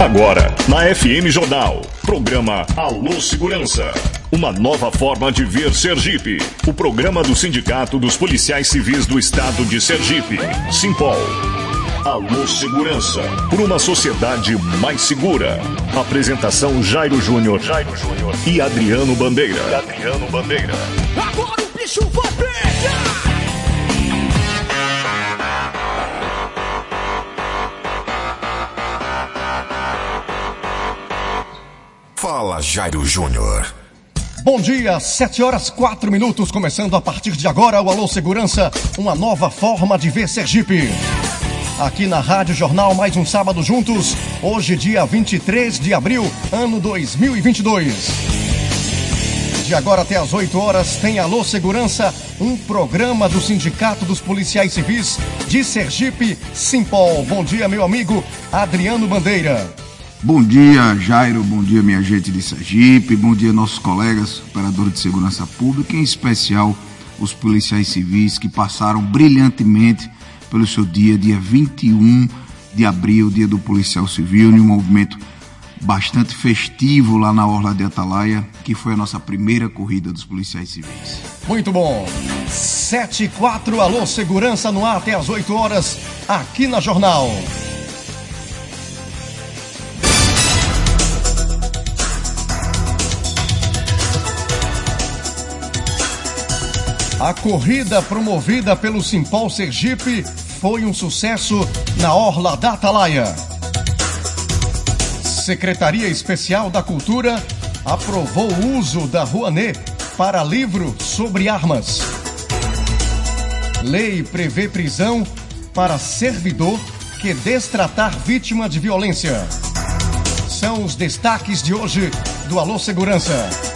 Agora, na FM Jornal, programa Alô Segurança. Uma nova forma de ver Sergipe. O programa do Sindicato dos Policiais Civis do Estado de Sergipe, Simpol. Alô Segurança, por uma sociedade mais segura. Apresentação Jairo Júnior, Jairo Júnior e Adriano Bandeira. E Adriano Bandeira. Agora o bicho vai Fala, Jairo Júnior. Bom dia, 7 horas 4 minutos, começando a partir de agora o Alô Segurança, uma nova forma de ver Sergipe. Aqui na Rádio Jornal, mais um sábado juntos, hoje, dia 23 de abril, ano 2022. De agora até às 8 horas, tem Alô Segurança, um programa do Sindicato dos Policiais Civis de Sergipe, Simpol. Bom dia, meu amigo Adriano Bandeira. Bom dia, Jairo. Bom dia, minha gente de Sergipe. Bom dia, nossos colegas operadores de segurança pública, em especial os policiais civis que passaram brilhantemente pelo seu dia, dia 21 de abril, dia do policial civil, em um movimento bastante festivo lá na Orla de Atalaia, que foi a nossa primeira corrida dos policiais civis. Muito bom. 7 e 4, alô, segurança no ar até às 8 horas, aqui na Jornal. A corrida promovida pelo Simpol Sergipe foi um sucesso na Orla da Atalaia. Secretaria Especial da Cultura aprovou o uso da Rouanet para livro sobre armas. Lei prevê prisão para servidor que destratar vítima de violência. São os destaques de hoje do Alô Segurança.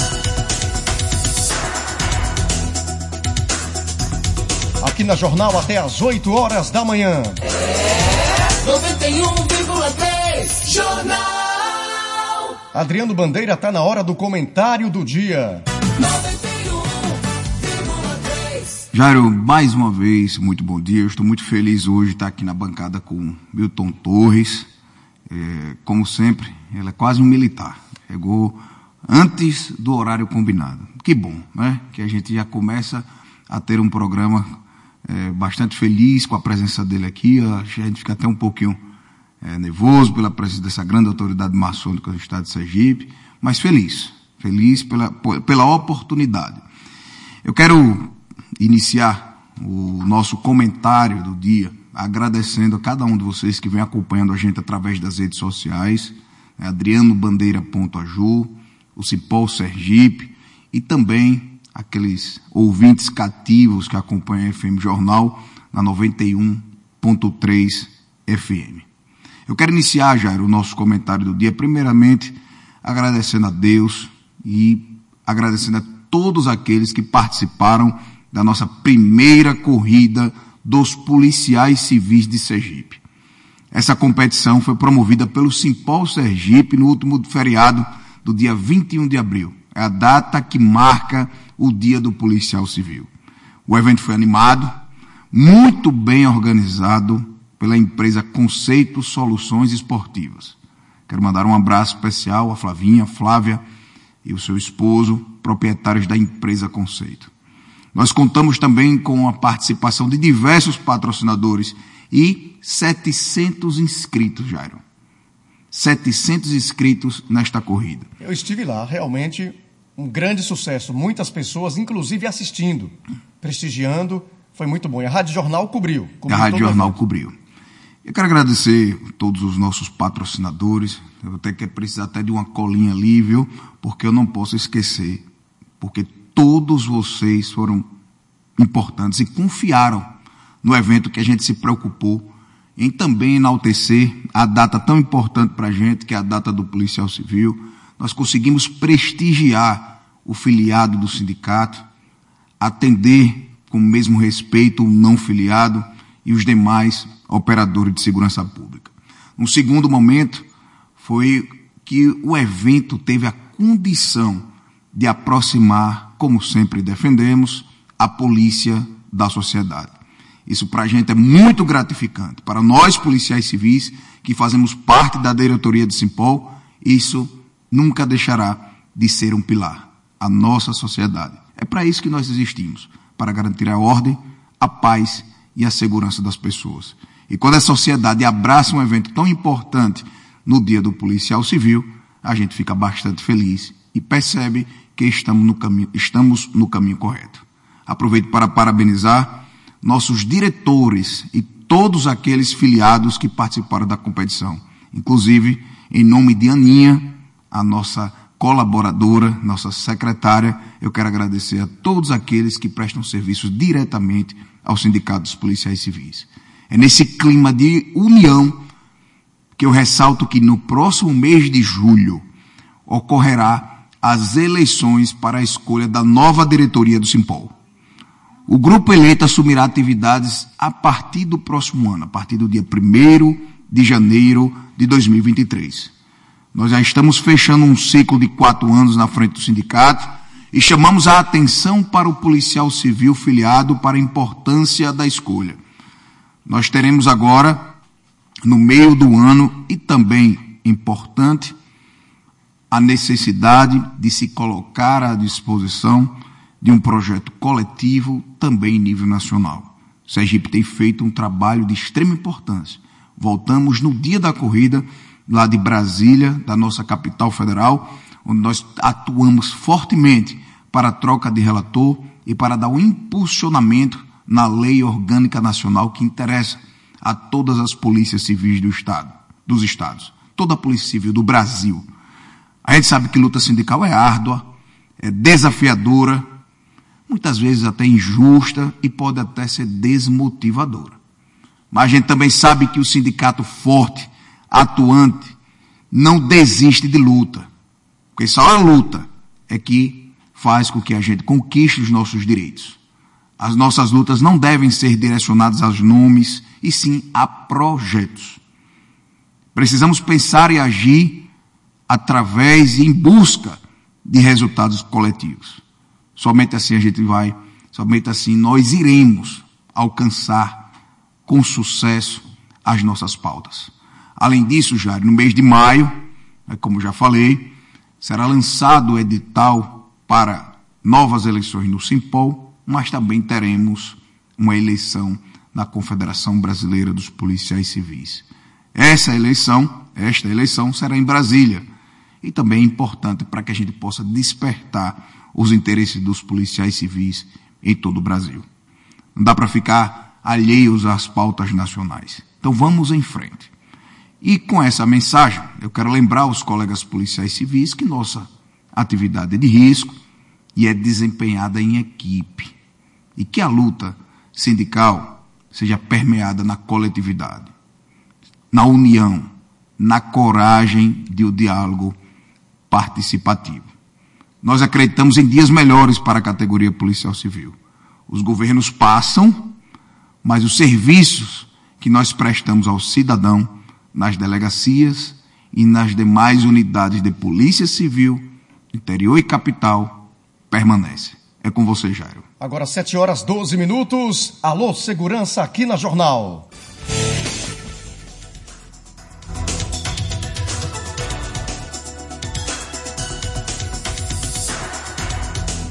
Aqui na Jornal até às 8 horas da manhã. É 91,3 Jornal. Adriano Bandeira está na hora do comentário do dia. 91,3 Jairo, mais uma vez, muito bom dia. Eu estou muito feliz hoje de estar aqui na bancada com Milton Torres. É, como sempre, ele é quase um militar. Chegou antes do horário combinado. Que bom, né? Que a gente já começa a ter um programa é, bastante feliz com a presença dele aqui. A gente fica até um pouquinho é, nervoso pela presença dessa grande autoridade maçônica do Estado de Sergipe, mas feliz, feliz pela, pela oportunidade. Eu quero iniciar o nosso comentário do dia agradecendo a cada um de vocês que vem acompanhando a gente através das redes sociais, né, Adriano Bandeira.aju, o Cipol Sergipe e também aqueles ouvintes cativos que acompanham a FM Jornal na 91.3 FM. Eu quero iniciar, Jair, o nosso comentário do dia, primeiramente agradecendo a Deus e agradecendo a todos aqueles que participaram da nossa primeira corrida dos policiais civis de Sergipe. Essa competição foi promovida pelo Simpol Sergipe no último feriado do dia 21 de abril. É a data que marca o Dia do Policial Civil. O evento foi animado, muito bem organizado pela empresa Conceito Soluções Esportivas. Quero mandar um abraço especial a Flavinha, Flávia e o seu esposo, proprietários da empresa Conceito. Nós contamos também com a participação de diversos patrocinadores e 700 inscritos, Jairo. 700 inscritos nesta corrida. Eu estive lá, realmente um grande sucesso. Muitas pessoas, inclusive assistindo, prestigiando. Foi muito bom. E a Rádio Jornal cobriu. cobriu a Rádio Jornal cobriu. Eu quero agradecer a todos os nossos patrocinadores. Eu até que precisar até de uma colinha ali, viu? Porque eu não posso esquecer. Porque todos vocês foram importantes e confiaram no evento que a gente se preocupou em também enaltecer a data tão importante para a gente, que é a data do policial civil nós conseguimos prestigiar o filiado do sindicato, atender com o mesmo respeito o não filiado e os demais operadores de segurança pública. Um segundo momento foi que o evento teve a condição de aproximar, como sempre defendemos, a polícia da sociedade. Isso para a gente é muito gratificante. Para nós, policiais civis, que fazemos parte da diretoria do Simpol, isso nunca deixará de ser um pilar. A nossa sociedade. É para isso que nós existimos para garantir a ordem, a paz e a segurança das pessoas. E quando a sociedade abraça um evento tão importante no dia do policial civil, a gente fica bastante feliz e percebe que estamos no caminho, estamos no caminho correto. Aproveito para parabenizar nossos diretores e todos aqueles filiados que participaram da competição. Inclusive, em nome de Aninha, a nossa colaboradora, nossa secretária, eu quero agradecer a todos aqueles que prestam serviços diretamente ao Sindicato dos Policiais Civis. É nesse clima de união que eu ressalto que no próximo mês de julho ocorrerá as eleições para a escolha da nova diretoria do Simpol. O grupo eleito assumirá atividades a partir do próximo ano, a partir do dia 1 de janeiro de 2023. Nós já estamos fechando um ciclo de quatro anos na frente do sindicato e chamamos a atenção para o policial civil filiado para a importância da escolha. Nós teremos agora, no meio do ano, e também importante, a necessidade de se colocar à disposição de um projeto coletivo também em nível nacional. O Sergipe tem feito um trabalho de extrema importância. Voltamos no dia da corrida, lá de Brasília, da nossa capital federal, onde nós atuamos fortemente para a troca de relator e para dar um impulsionamento na lei orgânica nacional que interessa a todas as polícias civis do estado, dos estados, toda a polícia civil do Brasil. A gente sabe que luta sindical é árdua, é desafiadora, muitas vezes até injusta e pode até ser desmotivadora. Mas a gente também sabe que o sindicato forte, atuante, não desiste de luta. Porque só a luta é que faz com que a gente conquiste os nossos direitos. As nossas lutas não devem ser direcionadas aos nomes, e sim a projetos. Precisamos pensar e agir através e em busca de resultados coletivos. Somente assim a gente vai, somente assim nós iremos alcançar com sucesso as nossas pautas. Além disso, já no mês de maio, né, como já falei, será lançado o edital para novas eleições no Simpol, mas também teremos uma eleição na Confederação Brasileira dos Policiais Civis. Essa eleição, esta eleição será em Brasília e também é importante para que a gente possa despertar os interesses dos policiais civis em todo o Brasil. Não dá para ficar alheios às pautas nacionais. Então vamos em frente. E com essa mensagem, eu quero lembrar os colegas policiais civis que nossa atividade é de risco e é desempenhada em equipe. E que a luta sindical seja permeada na coletividade, na união, na coragem de o diálogo participativo. Nós acreditamos em dias melhores para a categoria policial civil. Os governos passam, mas os serviços que nós prestamos ao cidadão nas delegacias e nas demais unidades de polícia civil, interior e capital, permanecem. É com você, Jairo. Agora 7 horas 12 minutos. Alô, segurança aqui na Jornal.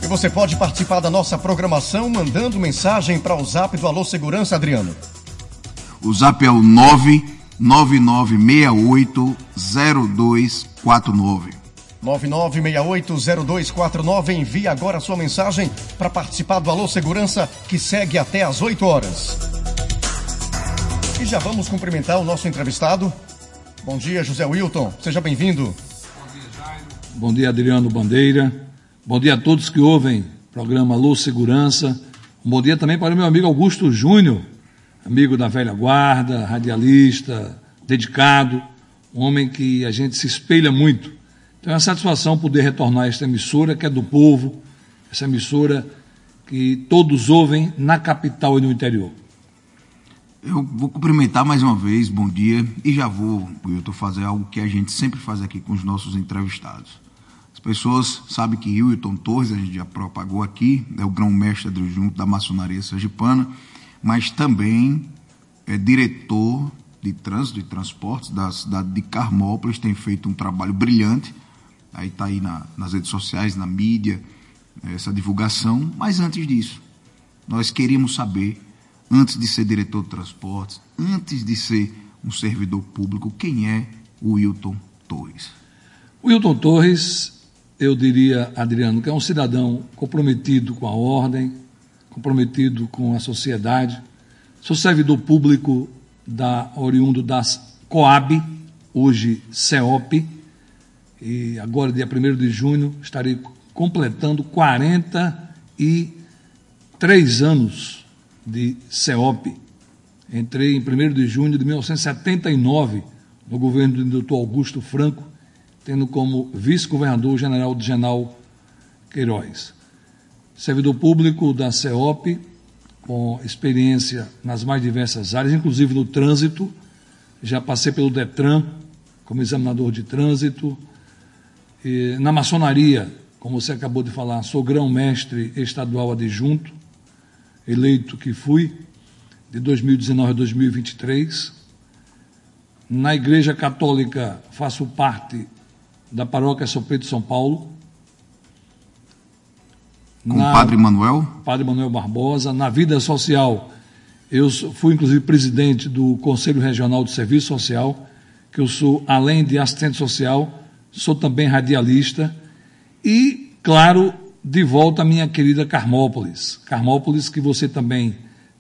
E você pode participar da nossa programação mandando mensagem para o zap do Alô Segurança, Adriano. O zap é o 999680249. 99680249. Envie agora a sua mensagem para participar do Alô Segurança, que segue até às 8 horas. E já vamos cumprimentar o nosso entrevistado. Bom dia, José Wilton. Seja bem-vindo. Bom dia, Adriano Bandeira. Bom dia a todos que ouvem o programa Alô Segurança. Um bom dia também para o meu amigo Augusto Júnior, amigo da velha guarda, radialista, dedicado, um homem que a gente se espelha muito. Então é uma satisfação poder retornar a esta emissora que é do povo, essa emissora que todos ouvem na capital e no interior. Eu vou cumprimentar mais uma vez, bom dia, e já vou, Wilton, fazer algo que a gente sempre faz aqui com os nossos entrevistados. As pessoas sabem que Wilton Torres, a gente já propagou aqui, é o grão-mestre adjunto da maçonaria sergipana, mas também é diretor de trânsito e transportes da cidade de Carmópolis, tem feito um trabalho brilhante. Aí está aí na, nas redes sociais, na mídia, essa divulgação. Mas antes disso, nós queríamos saber, antes de ser diretor de transportes, antes de ser um servidor público, quem é o Wilton Torres. Wilton Torres, eu diria, Adriano, que é um cidadão comprometido com a ordem, comprometido com a sociedade. Sou servidor público da oriundo das Coab, hoje CEOP, e agora, dia 1 de junho, estarei completando 43 anos de CEOP. Entrei em 1 de junho de 1979 no governo do Dr. Augusto Franco, tendo como vice-governador o general General Queiroz. Servidor público da CEOP, com experiência nas mais diversas áreas, inclusive no trânsito. Já passei pelo Detran como examinador de trânsito. E na maçonaria, como você acabou de falar, sou grão-mestre estadual adjunto, eleito que fui, de 2019 a 2023. Na Igreja Católica, faço parte da paróquia São Pedro de São Paulo, com o Padre Manuel? Padre Manuel Barbosa. Na vida social, eu fui inclusive presidente do Conselho Regional de Serviço Social, que eu sou, além de assistente social, sou também radialista. E, claro, de volta à minha querida Carmópolis. Carmópolis, que você também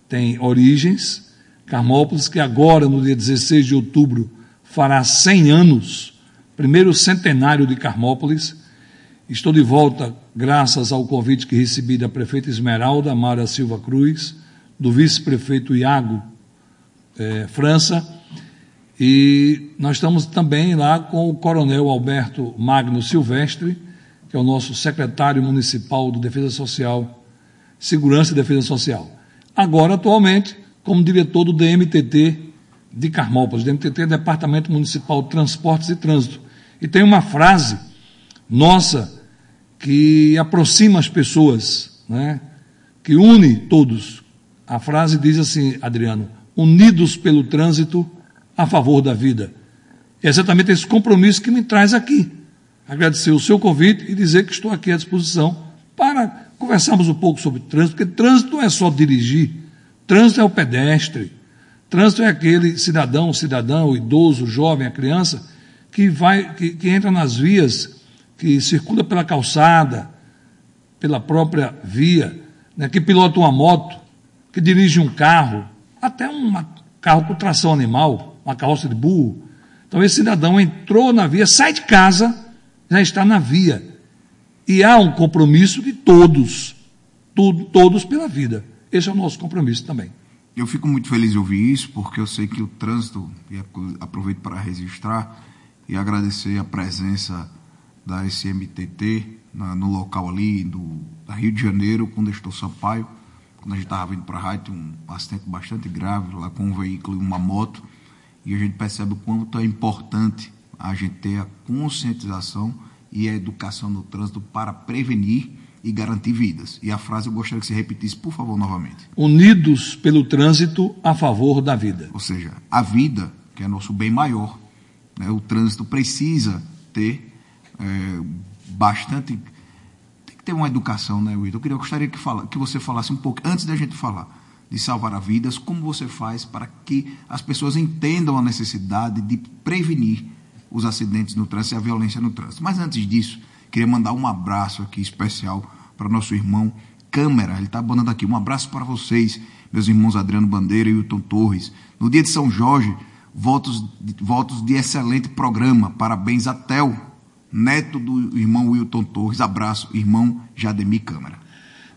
tem origens. Carmópolis, que agora, no dia 16 de outubro, fará 100 anos, primeiro centenário de Carmópolis Estou de volta graças ao convite que recebi da prefeita Esmeralda Mara Silva Cruz, do vice-prefeito Iago eh, França, e nós estamos também lá com o coronel Alberto Magno Silvestre, que é o nosso secretário municipal de Defesa Social, Segurança e Defesa Social. Agora, atualmente, como diretor do DMTT de Carmópolis. DMTT é Departamento Municipal de Transportes e Trânsito. E tem uma frase nossa que aproxima as pessoas, né? que une todos. A frase diz assim, Adriano: unidos pelo trânsito a favor da vida. É exatamente esse compromisso que me traz aqui. Agradecer o seu convite e dizer que estou aqui à disposição para conversarmos um pouco sobre trânsito, porque trânsito não é só dirigir, trânsito é o pedestre, trânsito é aquele cidadão, cidadão, idoso, jovem, a criança, que vai, que, que entra nas vias que circula pela calçada, pela própria via, né, que pilota uma moto, que dirige um carro, até um carro com tração animal, uma carroça de burro. Então esse cidadão entrou na via, sai de casa, já está na via. E há um compromisso de todos, todos pela vida. Esse é o nosso compromisso também. Eu fico muito feliz de ouvir isso, porque eu sei que o trânsito, e aproveito para registrar e agradecer a presença da SMTT na, no local ali do da Rio de Janeiro, quando estou Sampaio, quando a gente estava vindo para a rádio, um acidente bastante grave lá com um veículo e uma moto, e a gente percebe o quanto é importante a gente ter a conscientização e a educação no trânsito para prevenir e garantir vidas. E a frase eu gostaria que você repetisse, por favor, novamente. Unidos pelo trânsito a favor da vida. Ou seja, a vida, que é nosso bem maior, né, o trânsito precisa ter é, bastante. Tem que ter uma educação, né, Wilton? Eu, queria, eu gostaria que, fala, que você falasse um pouco, antes da gente falar de salvar vidas, como você faz para que as pessoas entendam a necessidade de prevenir os acidentes no trânsito e a violência no trânsito. Mas antes disso, queria mandar um abraço aqui especial para nosso irmão Câmara. Ele está abandonando aqui. Um abraço para vocês, meus irmãos Adriano Bandeira e Wilton Torres. No dia de São Jorge, votos, votos de excelente programa. Parabéns a Tel, neto do irmão Wilton Torres. Abraço, irmão Jademir Câmara.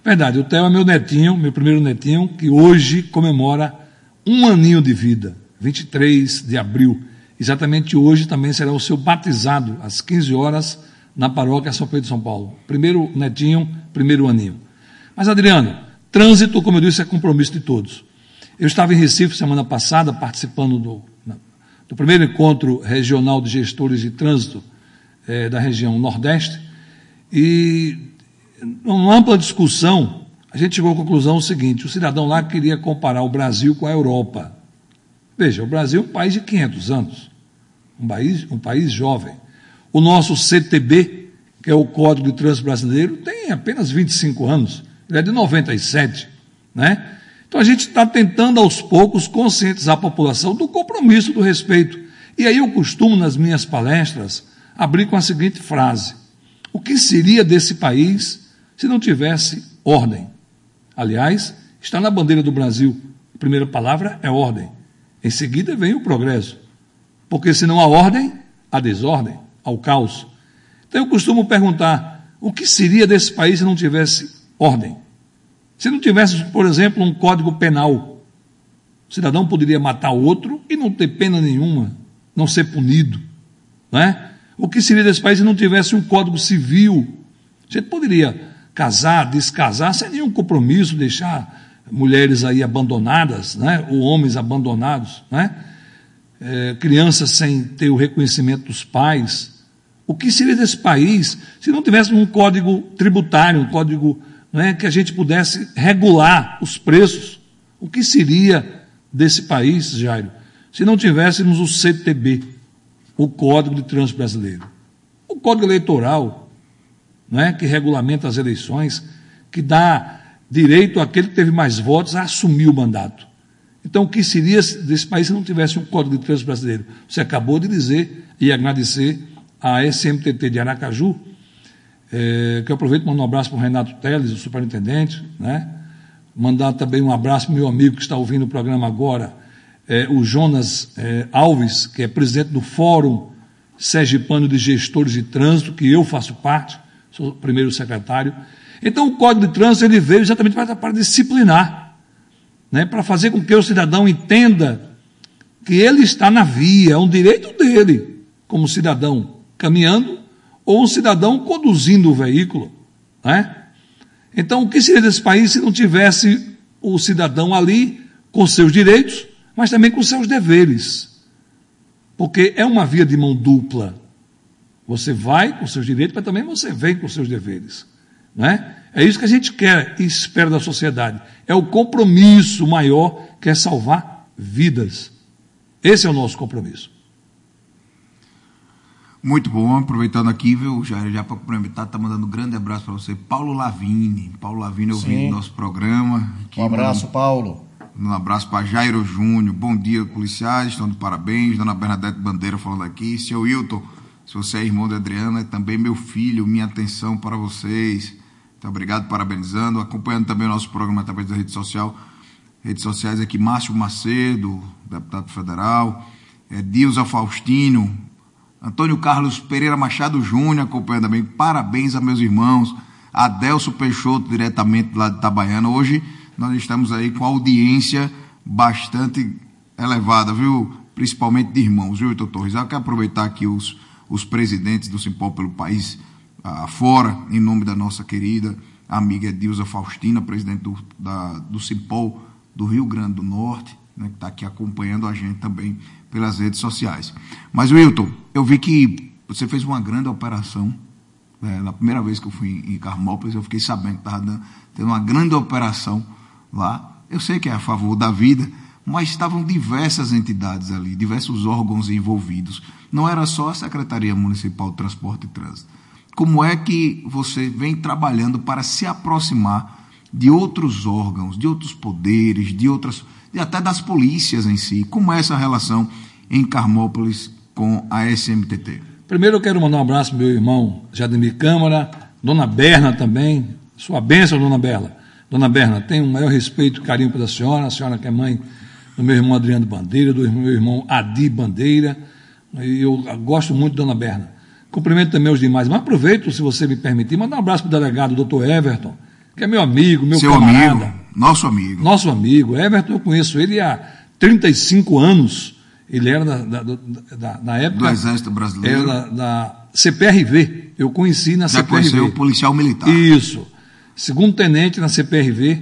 Verdade, o Theo é meu netinho, meu primeiro netinho, que hoje comemora um aninho de vida, 23 de abril. Exatamente hoje também será o seu batizado, às 15 horas, na paróquia São Pedro de São Paulo. Primeiro netinho, primeiro aninho. Mas, Adriano, trânsito, como eu disse, é compromisso de todos. Eu estava em Recife semana passada, participando do, do primeiro encontro regional de gestores de trânsito é, da região Nordeste, e uma ampla discussão a gente chegou à conclusão seguinte: o cidadão lá queria comparar o Brasil com a Europa. Veja, o Brasil é um país de 500 anos, um país, um país jovem. O nosso CTB, que é o Código de Trânsito Brasileiro, tem apenas 25 anos, ele é de 97. Né? Então a gente está tentando aos poucos conscientizar a população do compromisso do respeito. E aí eu costumo, nas minhas palestras, abrir com a seguinte frase: O que seria desse país se não tivesse ordem? Aliás, está na bandeira do Brasil. A primeira palavra é ordem. Em seguida vem o progresso. Porque se não há ordem, há desordem, há o caos. Então eu costumo perguntar: o que seria desse país se não tivesse ordem? Se não tivesse, por exemplo, um código penal, o cidadão poderia matar outro e não ter pena nenhuma, não ser punido. Não é? O que seria desse país se não tivesse um código civil? Gente poderia casar, descasar, sem nenhum compromisso, deixar mulheres aí abandonadas, né? ou homens abandonados, né? É, crianças sem ter o reconhecimento dos pais. O que seria desse país se não tivesse um código tributário, um código é, que a gente pudesse regular os preços. O que seria desse país, Jairo, se não tivéssemos o CTB, o Código de Trânsito Brasileiro? O Código Eleitoral, é, que regulamenta as eleições, que dá direito àquele que teve mais votos a assumir o mandato. Então, o que seria desse país se não tivesse um Código de Trânsito Brasileiro? Você acabou de dizer e agradecer à SMTT de Aracaju, é, que eu aproveito para mandar um abraço para o Renato Teles, o superintendente, né? Mandar também um abraço para o meu amigo que está ouvindo o programa agora, é, o Jonas é, Alves, que é presidente do Fórum Sergipano de Gestores de Trânsito, que eu faço parte, sou o primeiro secretário. Então, o Código de Trânsito ele veio exatamente para, para disciplinar, né? para fazer com que o cidadão entenda que ele está na via, é um direito dele, como cidadão, caminhando ou um cidadão conduzindo o veículo. Né? Então, o que seria desse país se não tivesse o cidadão ali com seus direitos, mas também com seus deveres? Porque é uma via de mão dupla. Você vai com seus direitos, mas também você vem com seus deveres. Né? É isso que a gente quer e espera da sociedade. É o compromisso maior que é salvar vidas. Esse é o nosso compromisso. Muito bom, aproveitando aqui, viu, já, já para complementar, tá mandando um grande abraço para você. Paulo Lavini. Paulo Lavini ouvindo o nosso programa. Aqui, um abraço, mano, Paulo. Um abraço para Jairo Júnior. Bom dia, policiais, estão de parabéns. Dona Bernadette Bandeira falando aqui. Seu Wilton, se você é irmão de Adriana, é também meu filho. Minha atenção para vocês. Muito obrigado, parabenizando. Acompanhando também o nosso programa através da rede social. Redes sociais aqui, Márcio Macedo, deputado federal. É, Dilza Faustino, Antônio Carlos Pereira Machado Júnior acompanhando também. Parabéns a meus irmãos. Adelso Peixoto, diretamente lá de Itabaiana. Hoje nós estamos aí com audiência bastante elevada, viu? Principalmente de irmãos, viu, doutor Torres? Eu quero aproveitar aqui os, os presidentes do Simpol pelo país ah, em nome da nossa querida amiga Dilza Faustina, presidente do, da, do Simpol do Rio Grande do Norte, né, que está aqui acompanhando a gente também pelas redes sociais. Mas, Wilton, eu vi que você fez uma grande operação. É, na primeira vez que eu fui em Carmópolis, eu fiquei sabendo que estava tendo uma grande operação lá. Eu sei que é a favor da vida, mas estavam diversas entidades ali, diversos órgãos envolvidos. Não era só a Secretaria Municipal de Transporte e Trânsito. Como é que você vem trabalhando para se aproximar de outros órgãos, de outros poderes, de outras e até das polícias em si. Como é essa relação em Carmópolis com a SMTT? Primeiro eu quero mandar um abraço meu irmão Jademir Câmara, Dona Berna também, sua bênção, Dona Berna. Dona Berna, tenho o maior respeito e carinho pela senhora, a senhora que é mãe do meu irmão Adriano Bandeira, do meu irmão Adi Bandeira, e eu gosto muito de Dona Berna. Cumprimento também os demais, mas aproveito, se você me permitir, mandar um abraço para o delegado, doutor Everton, que é meu amigo, meu Seu camarada. Amigo, nosso amigo. Nosso amigo. Everton, eu conheço ele há 35 anos. Ele era da, da, da, na época. Do Exército Brasileiro. Era da CPRV. Eu conheci na Já CPRV. Já o policial militar. Isso. Segundo tenente na CPRV.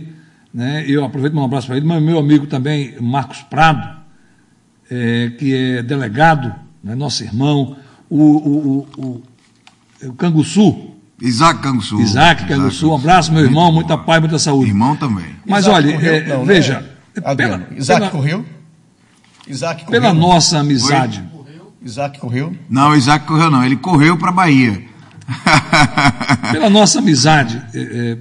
Né? Eu aproveito para um abraço para ele, mas meu amigo também, Marcos Prado, é, que é delegado, né? nosso irmão. O, o, o, o, o Canguçu, Isaac Canguçu. Isaac Canguçu, um abraço, meu irmão, muita paz, muita saúde. Irmão também. Mas Isaac olha, correu? é, Não, né? veja, pela, Isaac pela- correu? Isaac correu? pela nossa amizade, Isaac correu? Não, Isaac correu não, ele correu para Bahia. pela nossa amizade, é, é,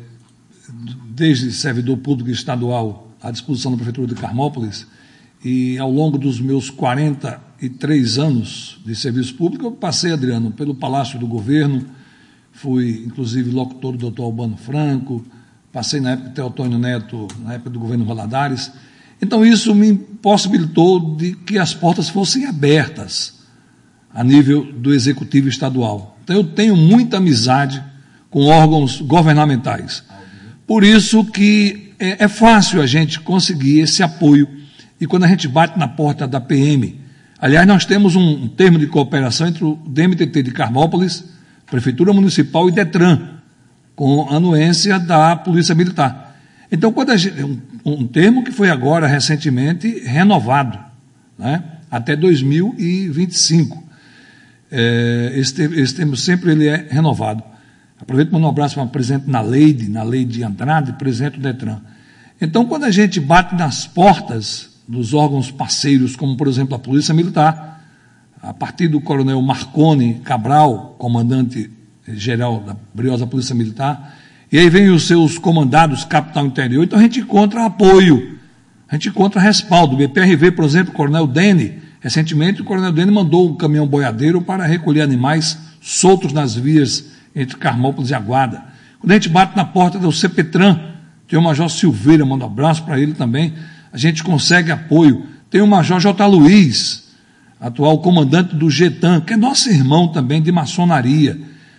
desde servidor público estadual à disposição da Prefeitura de Carmópolis, e ao longo dos meus 43 anos de serviço público, eu passei, Adriano, pelo Palácio do Governo, fui inclusive locutor do doutor Albano Franco, passei na época do Teotônio Neto, na época do governo Valadares. Então isso me possibilitou de que as portas fossem abertas a nível do executivo estadual. Então eu tenho muita amizade com órgãos governamentais. Por isso que é, é fácil a gente conseguir esse apoio. E quando a gente bate na porta da PM, aliás, nós temos um, um termo de cooperação entre o DMTT de Carmópolis, Prefeitura Municipal e Detran, com anuência da Polícia Militar. Então, quando gente, um, um termo que foi agora recentemente renovado, né, até 2025. É, esse, esse termo sempre ele é renovado. Aproveito para mandar um abraço para o presidente na Leide, na Leide Andrade, presidente do Detran. Então, quando a gente bate nas portas dos órgãos parceiros, como por exemplo a Polícia Militar, a partir do coronel Marconi Cabral, comandante-geral da briosa Polícia Militar, e aí vem os seus comandados capital interior, então a gente encontra apoio, a gente encontra respaldo. O BPRV, por exemplo, coronel Dene, recentemente o coronel Dene mandou um caminhão boiadeiro para recolher animais soltos nas vias entre Carmópolis e Aguada. Quando a gente bate na porta do CPTRAN, tem o Major Silveira, manda um abraço para ele também, a gente consegue apoio. Tem o Major J. Luiz, atual comandante do GETAN, que é nosso irmão também de maçonaria.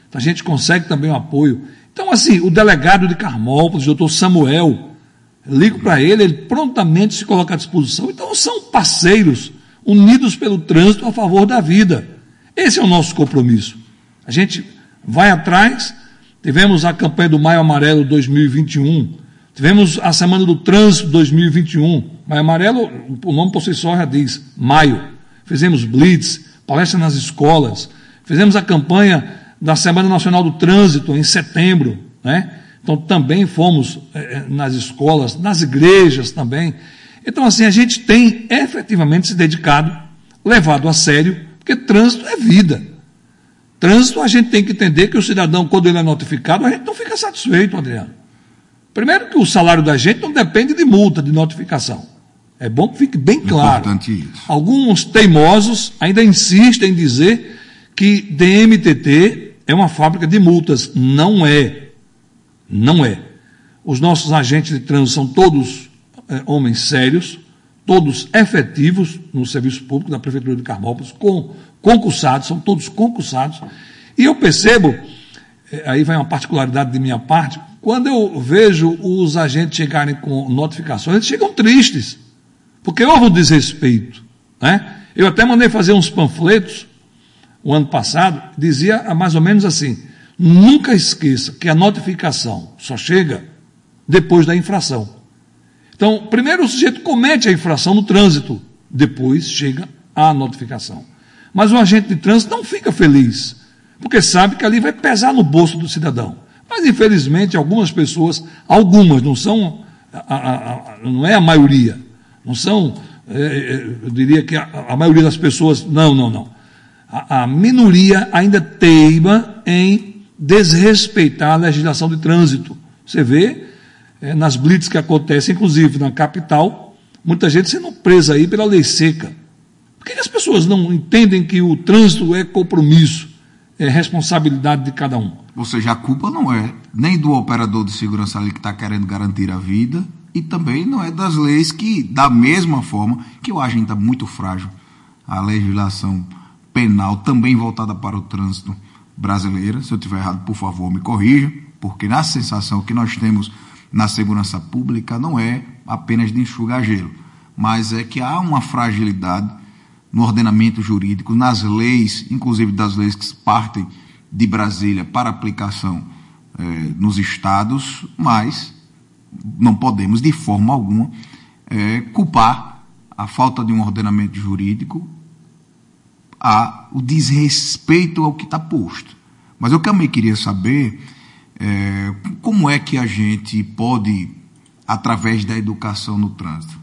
Então a gente consegue também o apoio. Então, assim, o delegado de Carmópolis, doutor Samuel, ligo para ele, ele prontamente se coloca à disposição. Então, são parceiros unidos pelo trânsito a favor da vida. Esse é o nosso compromisso. A gente vai atrás, tivemos a campanha do Maio Amarelo 2021, tivemos a Semana do Trânsito 2021. Maio Amarelo, o nome por si só já diz, maio. Fizemos blitz, palestra nas escolas, fizemos a campanha da Semana Nacional do Trânsito em setembro, né? Então também fomos eh, nas escolas, nas igrejas também. Então assim a gente tem efetivamente se dedicado, levado a sério, porque trânsito é vida. Trânsito a gente tem que entender que o cidadão quando ele é notificado a gente não fica satisfeito, Adriano. Primeiro que o salário da gente não depende de multa, de notificação. É bom que fique bem claro. Importante isso. Alguns teimosos ainda insistem em dizer que DMTT é uma fábrica de multas. Não é. Não é. Os nossos agentes de trânsito são todos eh, homens sérios, todos efetivos no serviço público da Prefeitura de Carmópolis, com, concursados, são todos concursados. E eu percebo, eh, aí vai uma particularidade de minha parte, quando eu vejo os agentes chegarem com notificações, eles chegam tristes, porque houve um desrespeito. Né? Eu até mandei fazer uns panfletos o ano passado, dizia mais ou menos assim: nunca esqueça que a notificação só chega depois da infração. Então, primeiro o sujeito comete a infração no trânsito, depois chega a notificação. Mas o agente de trânsito não fica feliz, porque sabe que ali vai pesar no bolso do cidadão. Mas, infelizmente, algumas pessoas, algumas, não são, a, a, a, não é a maioria, não são, é, eu diria que a, maioria das pessoas, não, não, não a minoria ainda teima em desrespeitar a legislação de trânsito. Você vê é, nas blitz que acontecem, inclusive na capital, muita gente sendo presa aí pela lei seca. Por que, as pessoas não entendem que o trânsito é compromisso, é responsabilidade de cada um? Ou seja, a culpa não é nem do operador de segurança ali que está querendo garantir a vida e também não é das leis que, da mesma forma, que eu acho ainda muito frágil, a legislação penal também voltada para o trânsito brasileira. Se eu estiver errado, por favor, me corrija, porque na sensação que nós temos na segurança pública não é apenas de enxugar gelo, mas é que há uma fragilidade no ordenamento jurídico, nas leis, inclusive das leis que partem de Brasília para aplicação eh, nos estados, mas não podemos de forma alguma eh, culpar a falta de um ordenamento jurídico a o desrespeito ao que está posto. Mas eu também queria saber é, como é que a gente pode, através da educação no trânsito,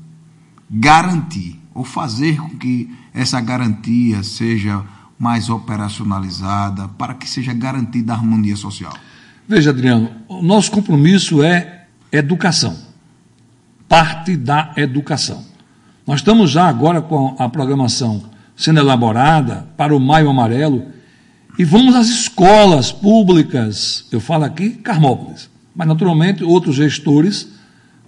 garantir ou fazer com que essa garantia seja mais operacionalizada, para que seja garantida a harmonia social. Veja, Adriano, o nosso compromisso é educação. Parte da educação. Nós estamos já agora com a programação sendo elaborada para o Maio Amarelo e vamos às escolas públicas, eu falo aqui Carmópolis, mas naturalmente outros gestores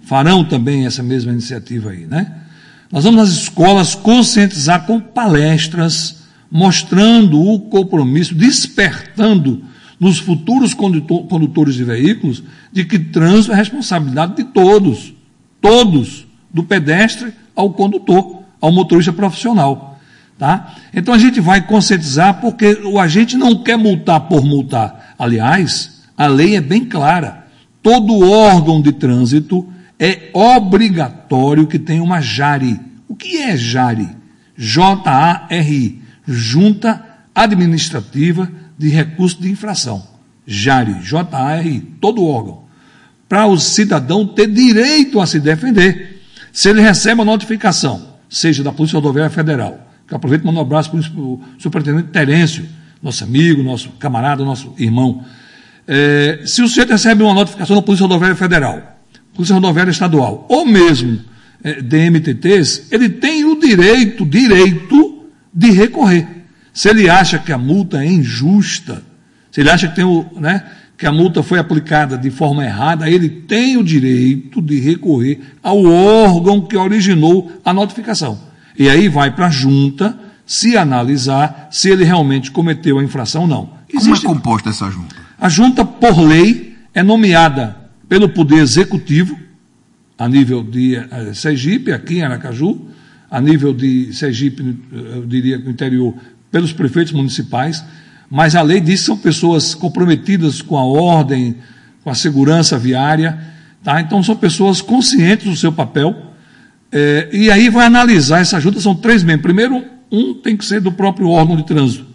farão também essa mesma iniciativa aí, né? Nós vamos às escolas conscientizar com palestras, mostrando o compromisso, despertando nos futuros condutor, condutores de veículos de que trânsito é responsabilidade de todos, todos, do pedestre ao condutor, ao motorista profissional. Tá? Então a gente vai conscientizar porque o agente não quer multar por multar. Aliás, a lei é bem clara. Todo órgão de trânsito é obrigatório que tenha uma JARI. O que é JARI? J-A-R-I. Junta Administrativa de Recurso de Infração. JARI. J-A-R-I. Todo órgão. Para o cidadão ter direito a se defender. Se ele recebe uma notificação, seja da Polícia Rodoviária Federal, aproveito e mando um abraço para o superintendente Terêncio, nosso amigo, nosso camarada, nosso irmão. É, se o sujeito recebe uma notificação da Polícia Rodoviária Federal, Polícia Rodoviária Estadual, ou mesmo é, DMTTs, ele tem o direito, direito de recorrer. Se ele acha que a multa é injusta, se ele acha que, tem o, né, que a multa foi aplicada de forma errada, ele tem o direito de recorrer ao órgão que originou a notificação. E aí vai para a junta se analisar se ele realmente cometeu a infração ou não. Existe... Como é composta essa junta? A junta, por lei, é nomeada pelo Poder Executivo, a nível de uh, Sergipe, aqui em Aracaju, a nível de Sergipe, eu diria que no interior, pelos prefeitos municipais, mas a lei diz que são pessoas comprometidas com a ordem, com a segurança viária, tá? então são pessoas conscientes do seu papel, é, e aí vai analisar essa junta, são três membros. Primeiro, um tem que ser do próprio órgão de trânsito,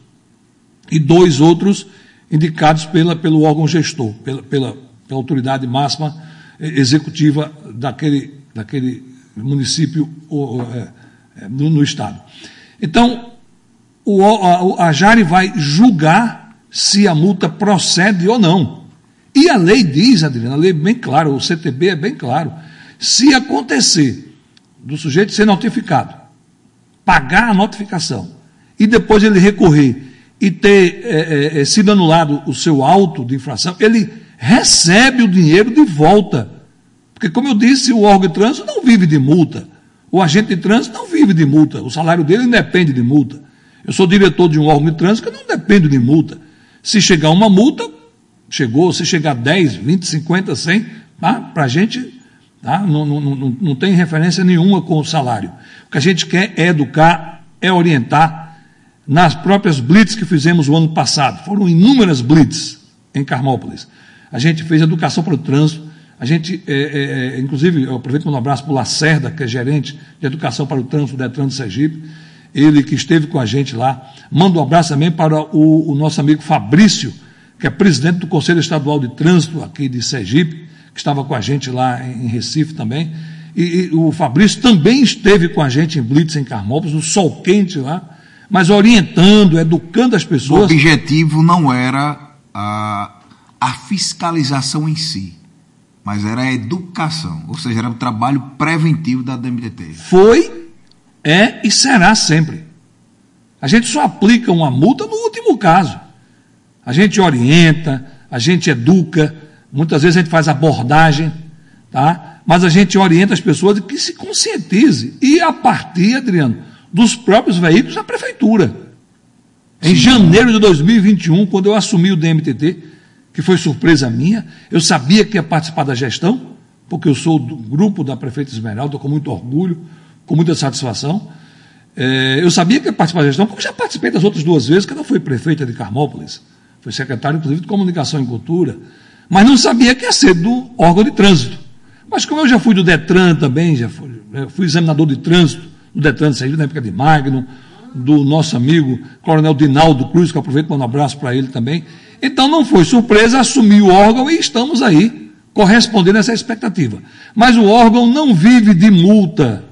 e dois outros indicados pela, pelo órgão gestor, pela, pela pela autoridade máxima executiva daquele, daquele município ou, é, é, no, no, Estado. Então, o, a, a Jari vai julgar se a multa procede ou não. E a lei diz, Adriana, a lei é bem clara, o CTB é bem claro. Se acontecer do sujeito ser notificado, pagar a notificação e depois ele recorrer e ter é, é, sido anulado o seu auto de infração, ele recebe o dinheiro de volta. Porque, como eu disse, o órgão de trânsito não vive de multa. O agente de trânsito não vive de multa. O salário dele depende de multa. Eu sou diretor de um órgão de trânsito que não depende de multa. Se chegar uma multa, chegou. Se chegar 10, 20, 50, 100, tá? para a gente tá? não, não, não, não tem referência nenhuma com o salário. O que a gente quer é educar, é orientar. Nas próprias blitz que fizemos o ano passado, foram inúmeras blitz em Carmópolis a gente fez educação para o trânsito, a gente, é, é, é inclusive, eu aproveito um abraço para o Lacerda, que é gerente de educação para o trânsito do Detran de Sergipe, ele que esteve com a gente lá. Mando um abraço também para o, o nosso amigo Fabrício, que é presidente do Conselho Estadual de Trânsito aqui de Sergipe, que estava com a gente lá em Recife também. E, e, o Fabrício também esteve com a gente em Blitz, em Carmópolis, no sol quente lá, mas orientando, educando as pessoas. O objetivo não era a a fiscalização em si, mas era a educação, ou seja, era o trabalho preventivo da DMTT. Foi, é e será sempre. A gente só aplica uma multa no último caso. A gente orienta, a gente educa, muitas vezes a gente faz abordagem, tá? mas a gente orienta as pessoas que se conscientize. E a partir, Adriano, dos próprios veículos da prefeitura. Em janeiro de 2021, quando eu assumi o DMTT, que foi surpresa minha. Eu sabia que ia participar da gestão, porque eu sou do grupo da prefeita Esmeralda, com muito orgulho, com muita satisfação. É, eu sabia que ia participar da gestão, porque já participei das outras duas vezes, que ela foi prefeita de Carmópolis, foi secretário, inclusive, de Comunicação e Cultura, mas não sabia que ia ser do órgão de trânsito. Mas como eu já fui do Detran também, já fui, fui examinador de trânsito do Detran de na época de Magno, do nosso amigo Coronel Dinaldo Cruz, que aproveito para um abraço para ele também. Então não foi surpresa, assumir o órgão e estamos aí, correspondendo a essa expectativa. Mas o órgão não vive de multa.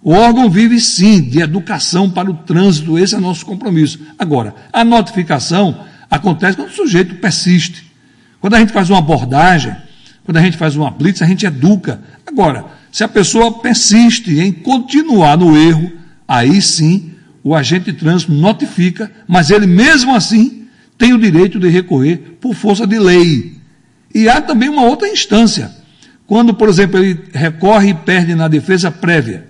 O órgão vive sim de educação para o trânsito, esse é nosso compromisso. Agora, a notificação acontece quando o sujeito persiste. Quando a gente faz uma abordagem, quando a gente faz uma blitz, a gente educa. Agora, se a pessoa persiste em continuar no erro, aí sim o agente de trânsito notifica, mas ele mesmo assim tem o direito de recorrer por força de lei. E há também uma outra instância. Quando, por exemplo, ele recorre e perde na defesa prévia,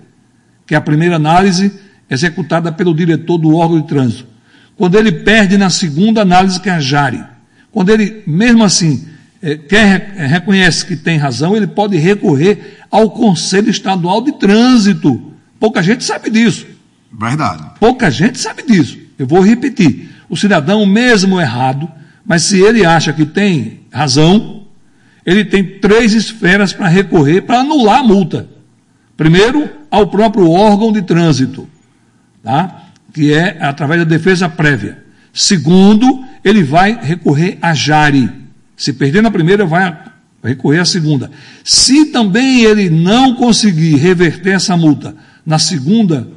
que é a primeira análise executada pelo diretor do órgão de trânsito. Quando ele perde na segunda análise, que é a JARE. Quando ele, mesmo assim, é, quer, é, reconhece que tem razão, ele pode recorrer ao Conselho Estadual de Trânsito. Pouca gente sabe disso. Verdade. Pouca gente sabe disso. Eu vou repetir. O cidadão, mesmo errado, mas se ele acha que tem razão, ele tem três esferas para recorrer para anular a multa. Primeiro, ao próprio órgão de trânsito, tá? que é através da defesa prévia. Segundo, ele vai recorrer à JARE. Se perder na primeira, vai recorrer à segunda. Se também ele não conseguir reverter essa multa na segunda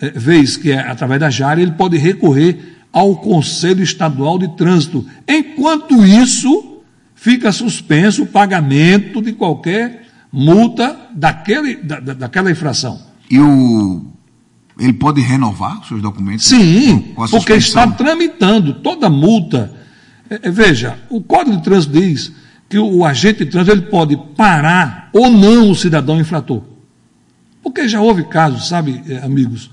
eh, vez, que é através da JARE, ele pode recorrer ao Conselho Estadual de Trânsito. Enquanto isso, fica suspenso o pagamento de qualquer multa daquele, da, daquela infração. E o ele pode renovar os seus documentos? Sim, porque está tramitando toda multa. É, é, veja, o Código de Trânsito diz que o, agente de trânsito ele pode parar ou não o cidadão infrator. Porque já houve casos, sabe, é, amigos,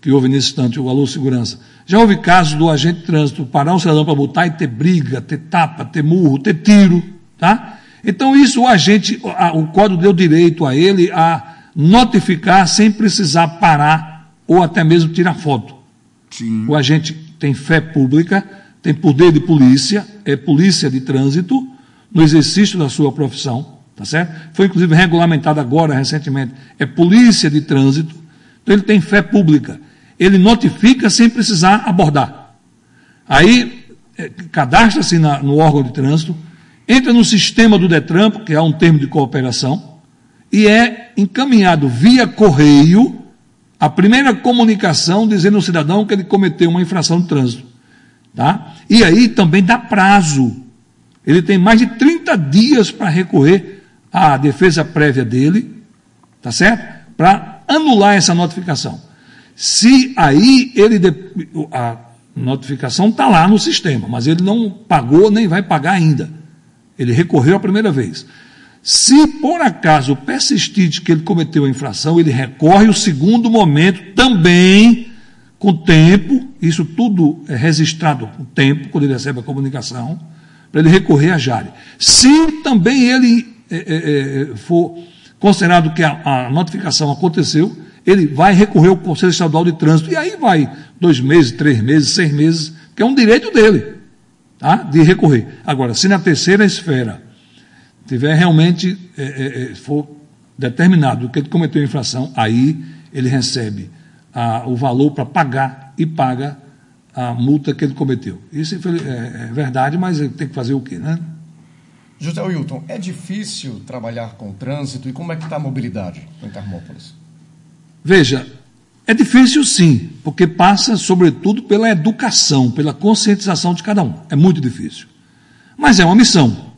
que houve nesse instante, o Alô Segurança, já houve casos do agente de trânsito parar um cidadão para multar e ter briga, ter tapa, ter murro, ter tiro, tá? Então isso o agente, o código deu direito a ele a notificar sem precisar parar ou até mesmo tirar foto. Sim. O agente tem fé pública, tem poder de polícia, é polícia de trânsito no exercício da sua profissão, tá certo? Foi inclusive regulamentado agora recentemente, é polícia de trânsito. Então ele tem fé pública. Ele notifica sem precisar abordar. Aí é, cadastra-se no órgão de trânsito, entra no sistema do Detran, que é um termo de cooperação, e é encaminhado via correio a primeira comunicação dizendo ao cidadão que ele cometeu uma infração de trânsito. Tá? E aí também dá prazo. Ele tem mais de 30 dias para recorrer à defesa prévia dele, tá certo? Para anular essa notificação. Se aí ele. A notificação está lá no sistema, mas ele não pagou nem vai pagar ainda. Ele recorreu a primeira vez. Se por acaso persistir que ele cometeu a infração, ele recorre o segundo momento também com tempo, isso tudo é registrado com tempo, quando ele recebe a comunicação, para ele recorrer à JARE. Se também ele é, é, é, for considerado que a, a notificação aconteceu, ele vai recorrer ao Conselho Estadual de Trânsito, e aí vai dois meses, três meses, seis meses, que é um direito dele tá? de recorrer. Agora, se na terceira esfera tiver realmente, é, é, é, for determinado que ele cometeu infração, aí ele recebe a, o valor para pagar e paga a multa que ele cometeu. Isso é, é verdade, mas ele tem que fazer o quê, né? José Wilton, é difícil trabalhar com trânsito e como é que está a mobilidade em Termópolis? Veja, é difícil sim, porque passa sobretudo pela educação, pela conscientização de cada um. É muito difícil. Mas é uma missão.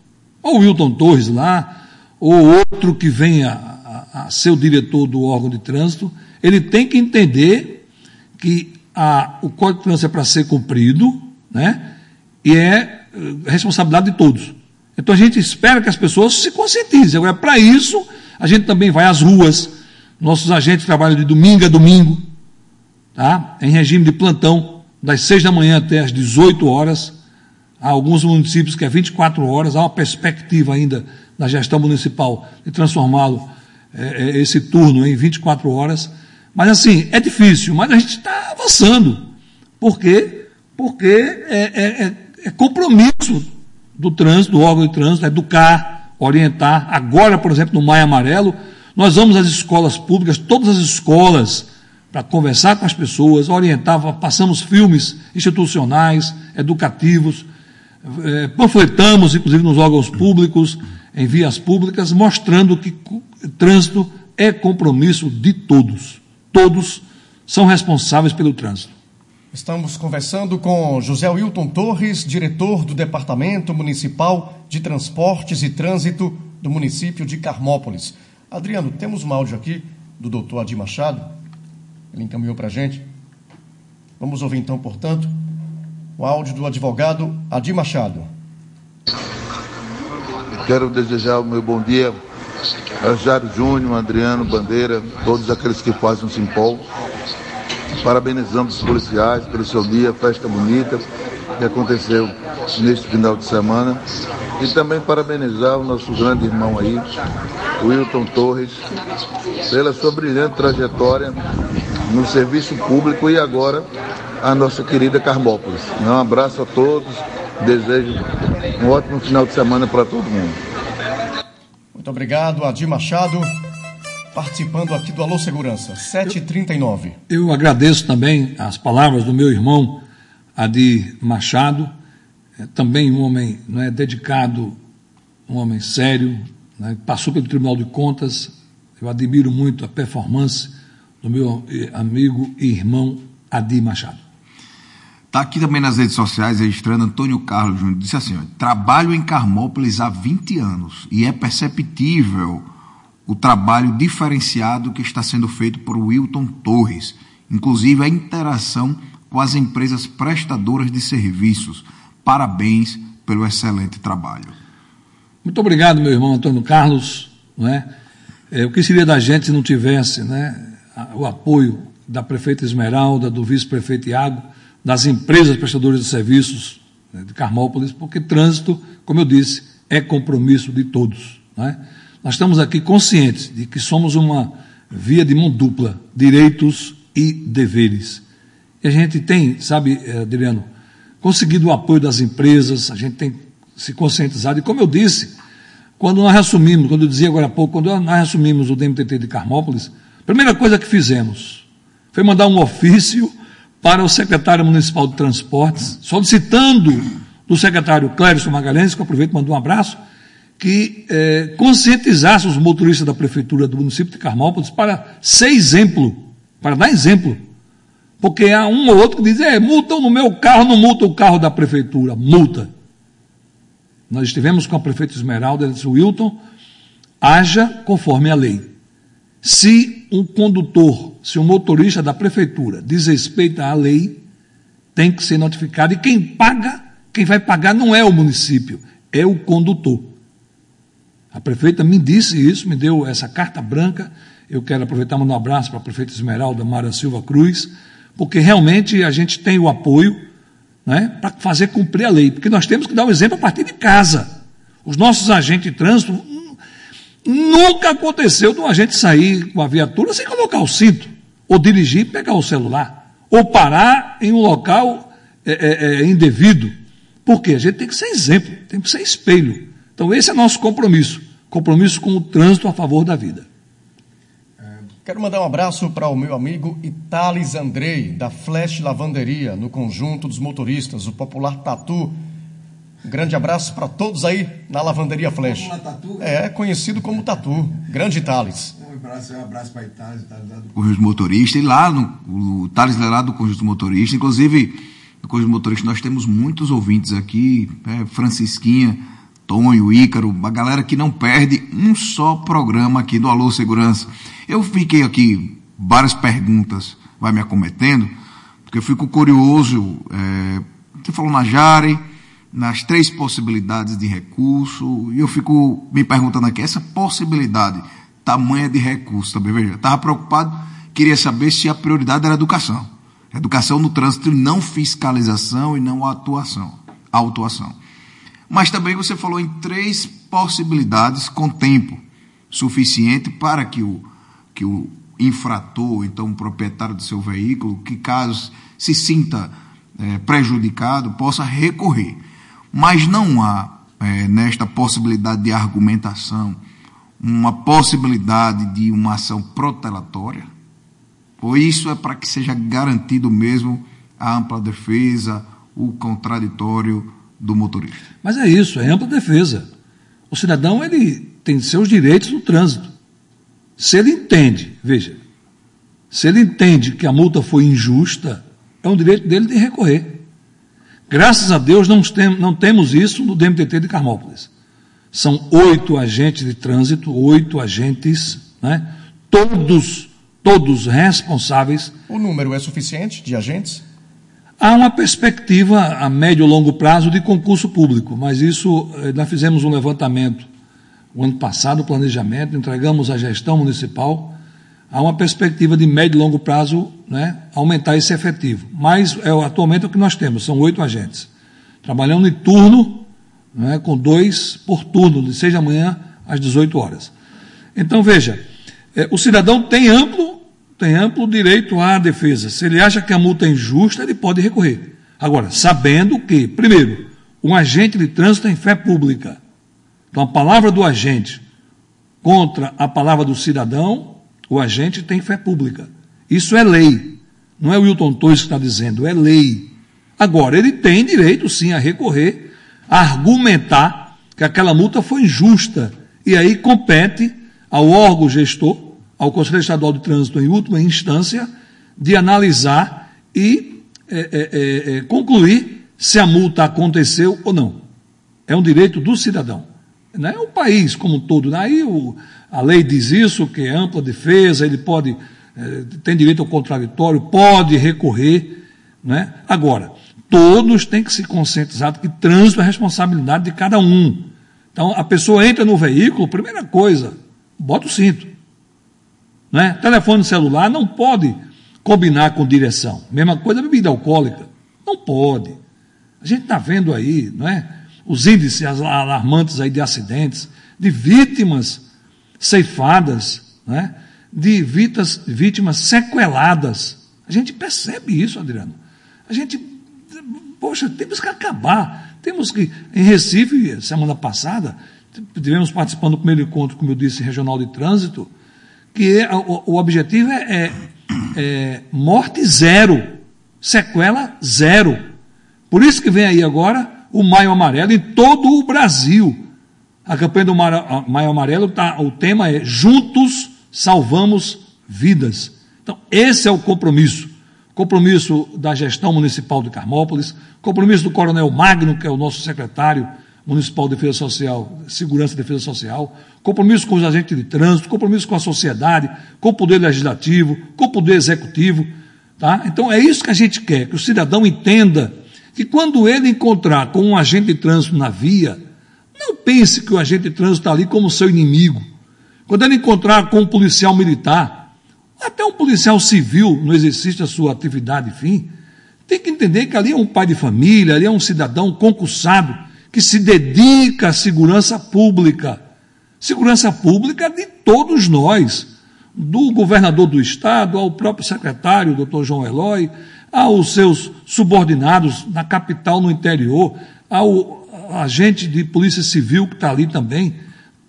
Ou Wilton Torres lá, ou outro que venha a, a ser o diretor do órgão de trânsito, ele tem que entender que a, o Código de Trânsito é para ser cumprido, né? E é eh, responsabilidade de todos. Então a gente espera que as pessoas se conscientizem. Agora, para isso, a gente também vai às ruas, nossos agentes trabalham de domingo a domingo, tá? em regime de plantão, das 6 da manhã até as 18 horas. Há alguns municípios que é 24 horas, há uma perspectiva ainda da gestão municipal de transformá-lo, é, esse turno, em 24 horas. Mas assim, é difícil, mas a gente está avançando. Por quê? Porque é, é, é, é compromisso do trânsito, do órgão de trânsito, educar, orientar. Agora, por exemplo, no Maio Amarelo, nós vamos às escolas públicas, todas as escolas, para conversar com as pessoas, orientava, passamos filmes institucionais, educativos, eh, panfletamos, inclusive nos órgãos públicos, em vias públicas, mostrando que trânsito é compromisso de todos. Todos são responsáveis pelo trânsito. Estamos conversando com José Wilton Torres, diretor do Departamento Municipal de Transportes e Trânsito do município de Carmópolis. Adriano, temos um áudio aqui do doutor Adi Machado, ele encaminhou para a gente. Vamos ouvir então, portanto, o áudio do advogado Adi Machado. Quero desejar o meu bom dia a Jário Júnior, Adriano, Bandeira, todos aqueles que fazem o Simpol. Parabenizamos os policiais pelo seu dia, festa bonita que aconteceu neste final de semana. E também parabenizar o nosso grande irmão aí, Wilton Torres, pela sua brilhante trajetória no serviço público e agora a nossa querida Carmópolis. Um abraço a todos, desejo um ótimo final de semana para todo mundo. Muito obrigado, Adir Machado, participando aqui do Alô Segurança, 7h39. Eu, eu agradeço também as palavras do meu irmão Adir Machado, é, também um homem não é, dedicado, um homem sério, né, passou pelo Tribunal de Contas. Eu admiro muito a performance do meu eh, amigo e irmão Adir Machado. Está aqui também nas redes sociais registrando Antônio Carlos Júnior. Disse assim: ó, trabalho em Carmópolis há 20 anos e é perceptível o trabalho diferenciado que está sendo feito por Wilton Torres, inclusive a interação com as empresas prestadoras de serviços. Parabéns pelo excelente trabalho. Muito obrigado, meu irmão Antônio Carlos. Não é? É, o que seria da gente se não tivesse né, o apoio da prefeita Esmeralda, do vice-prefeito Iago, das empresas prestadoras de serviços né, de Carmópolis, porque trânsito, como eu disse, é compromisso de todos. É? Nós estamos aqui conscientes de que somos uma via de mão dupla, direitos e deveres. E a gente tem, sabe, eh, Adriano, conseguido o apoio das empresas, a gente tem se conscientizado, e como eu disse, quando nós assumimos, quando eu dizia agora há pouco, quando nós assumimos o DMTT de Carmópolis, primeira coisa que fizemos foi mandar um ofício para o secretário municipal de transportes, solicitando do secretário Clérison Magalhães, que eu aproveito e mando um abraço, que eh, conscientizasse os motoristas da prefeitura do município de Carmópolis para ser exemplo, para dar exemplo. Porque há um ou outro que diz, é, multam no meu carro, não multa o carro da prefeitura. Multa. Nós estivemos com a prefeita Esmeralda, ela disse, Wilton, haja conforme a lei. Se um condutor, se um motorista da prefeitura desrespeita a lei, tem que ser notificado. E quem paga, quem vai pagar não é o município, é o condutor. A prefeita me disse isso, me deu essa carta branca. Eu quero aproveitar um abraço para a prefeita Esmeralda Mara Silva Cruz, porque realmente a gente tem o apoio né, para fazer cumprir a lei. Porque nós temos que dar o um exemplo a partir de casa. Os nossos agentes de trânsito Nunca aconteceu de um agente sair com a viatura sem colocar o cinto, ou dirigir e pegar o celular, ou parar em um local é, é, é, indevido. Porque a gente tem que ser exemplo, tem que ser espelho. Então, esse é nosso compromisso compromisso com o trânsito a favor da vida. Quero mandar um abraço para o meu amigo Itales Andrei, da Flash Lavanderia, no conjunto dos motoristas, o popular Tatu grande abraço para todos aí na Lavanderia Flash. Tatu, é, conhecido como Tatu. Grande Thales. Um abraço, um abraço para Thales, do Conjunto Motorista. E lá, no, o Thales é lá do Conjunto Motorista. Inclusive, no Conjunto Motorista nós temos muitos ouvintes aqui. É, Francisquinha, Tonho, Ícaro, uma galera que não perde um só programa aqui do Alô Segurança. Eu fiquei aqui, várias perguntas vai me acometendo, porque eu fico curioso. É, você falou na Jare nas três possibilidades de recurso, e eu fico me perguntando aqui, essa possibilidade, tamanha de recurso também, veja, estava preocupado, queria saber se a prioridade era a educação. Educação no trânsito, não fiscalização e não atuação, autuação. Mas também você falou em três possibilidades com tempo suficiente para que o, que o infrator, então o proprietário do seu veículo, que caso se sinta é, prejudicado, possa recorrer. Mas não há, é, nesta possibilidade de argumentação, uma possibilidade de uma ação protelatória? Ou isso é para que seja garantido mesmo a ampla defesa, o contraditório do motorista? Mas é isso, é ampla defesa. O cidadão ele tem seus direitos no trânsito. Se ele entende, veja, se ele entende que a multa foi injusta, é um direito dele de recorrer. Graças a Deus não, tem, não temos isso no DMTT de Carmópolis. São oito agentes de trânsito, oito agentes, né? todos, todos responsáveis. O número é suficiente de agentes? Há uma perspectiva a médio e longo prazo de concurso público, mas isso eh, nós fizemos um levantamento o ano passado, o planejamento, entregamos à gestão municipal. Há uma perspectiva de médio e longo prazo né, aumentar esse efetivo. Mas é atualmente o que nós temos, são oito agentes. Trabalhando em turno, né, com dois por turno, de seis da manhã às 18 horas. Então, veja, é, o cidadão tem amplo tem amplo direito à defesa. Se ele acha que a multa é injusta, ele pode recorrer. Agora, sabendo que, primeiro, um agente de trânsito tem fé pública. Então, a palavra do agente contra a palavra do cidadão, o agente tem fé pública. Isso é lei. Não é o Wilton Torres que está dizendo, é lei. Agora, ele tem direito, sim, a recorrer, a argumentar que aquela multa foi injusta. E aí compete ao órgão gestor ao Conselho Estadual de Trânsito, em última instância, de analisar e é, é, é, é, concluir se a multa aconteceu ou não. É um direito do cidadão. Não é o país como um todo. Aí o, a lei diz isso, que é ampla defesa, ele pode, é, tem direito ao contraditório, pode recorrer. Né? Agora, todos têm que se conscientizar de que trânsito é responsabilidade de cada um. Então, a pessoa entra no veículo, primeira coisa, bota o cinto. Né? Telefone celular não pode combinar com direção. Mesma coisa bebida alcoólica. Não pode. A gente está vendo aí, não é? Os índices alarmantes aí de acidentes, de vítimas ceifadas, né? de vítimas, vítimas sequeladas. A gente percebe isso, Adriano. A gente, poxa, temos que acabar. Temos que, em Recife, semana passada, tivemos participando do primeiro encontro, como eu disse, regional de trânsito, que é, o, o objetivo é, é, é morte zero, sequela zero. Por isso que vem aí agora o Maio Amarelo em todo o Brasil. A campanha do Maio Amarelo, tá, o tema é Juntos Salvamos Vidas. Então, esse é o compromisso. Compromisso da gestão municipal de Carmópolis, compromisso do Coronel Magno, que é o nosso secretário Municipal de Defesa Social, Segurança e Defesa Social, compromisso com os agentes de trânsito, compromisso com a sociedade, com o poder legislativo, com o poder executivo. Tá? Então é isso que a gente quer, que o cidadão entenda que quando ele encontrar com um agente de trânsito na via, não pense que o agente de trânsito está ali como seu inimigo. Quando ele encontrar com um policial militar, até um policial civil no exercício da sua atividade, enfim, tem que entender que ali é um pai de família, ali é um cidadão concursado, que se dedica à segurança pública. Segurança pública de todos nós, do governador do Estado, ao próprio secretário, doutor João Eloy, aos seus subordinados na capital, no interior, ao agente de polícia civil que está ali também.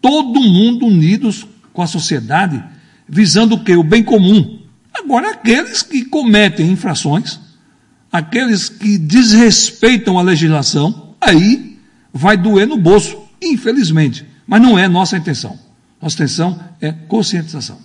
Todo mundo unidos com a sociedade, visando o quê? O bem comum. Agora, aqueles que cometem infrações, aqueles que desrespeitam a legislação, aí vai doer no bolso, infelizmente. Mas não é nossa intenção. Nossa intenção é conscientização.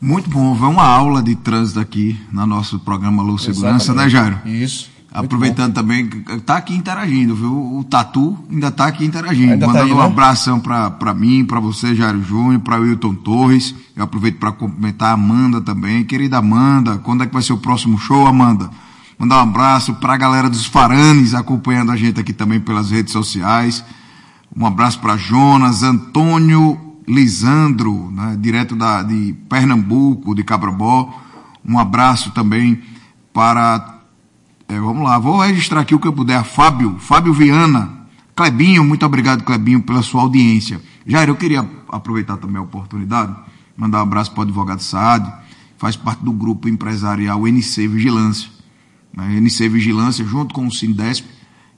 Muito bom, vai uma aula de trânsito aqui no nosso programa Luz Segurança, né, Jairo? Isso. Aproveitando também, está aqui interagindo, viu? O Tatu ainda está aqui interagindo. Ainda Mandando tá aí, um né? abração para mim, para você, Jairo Júnior, para Wilton Torres. Eu aproveito para cumprimentar a Amanda também. Querida Amanda, quando é que vai ser o próximo show, Amanda? Mandar um abraço para a galera dos Faranes acompanhando a gente aqui também pelas redes sociais. Um abraço para Jonas, Antônio Lisandro, né, direto da, de Pernambuco, de Cabrobó. Um abraço também para. É, vamos lá, vou registrar aqui o que eu puder. Fábio, Fábio Viana. Clebinho, muito obrigado, Clebinho, pela sua audiência. Jair, eu queria aproveitar também a oportunidade, mandar um abraço para o advogado Saad, faz parte do grupo empresarial NC Vigilância a NC Vigilância, junto com o Sindesp,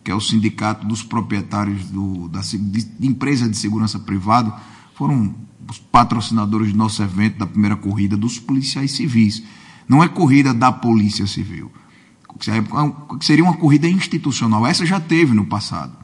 que é o sindicato dos proprietários do, da, de, de empresa de segurança privada, foram os patrocinadores do nosso evento, da primeira corrida dos policiais civis. Não é corrida da Polícia Civil. Seria uma corrida institucional. Essa já teve no passado.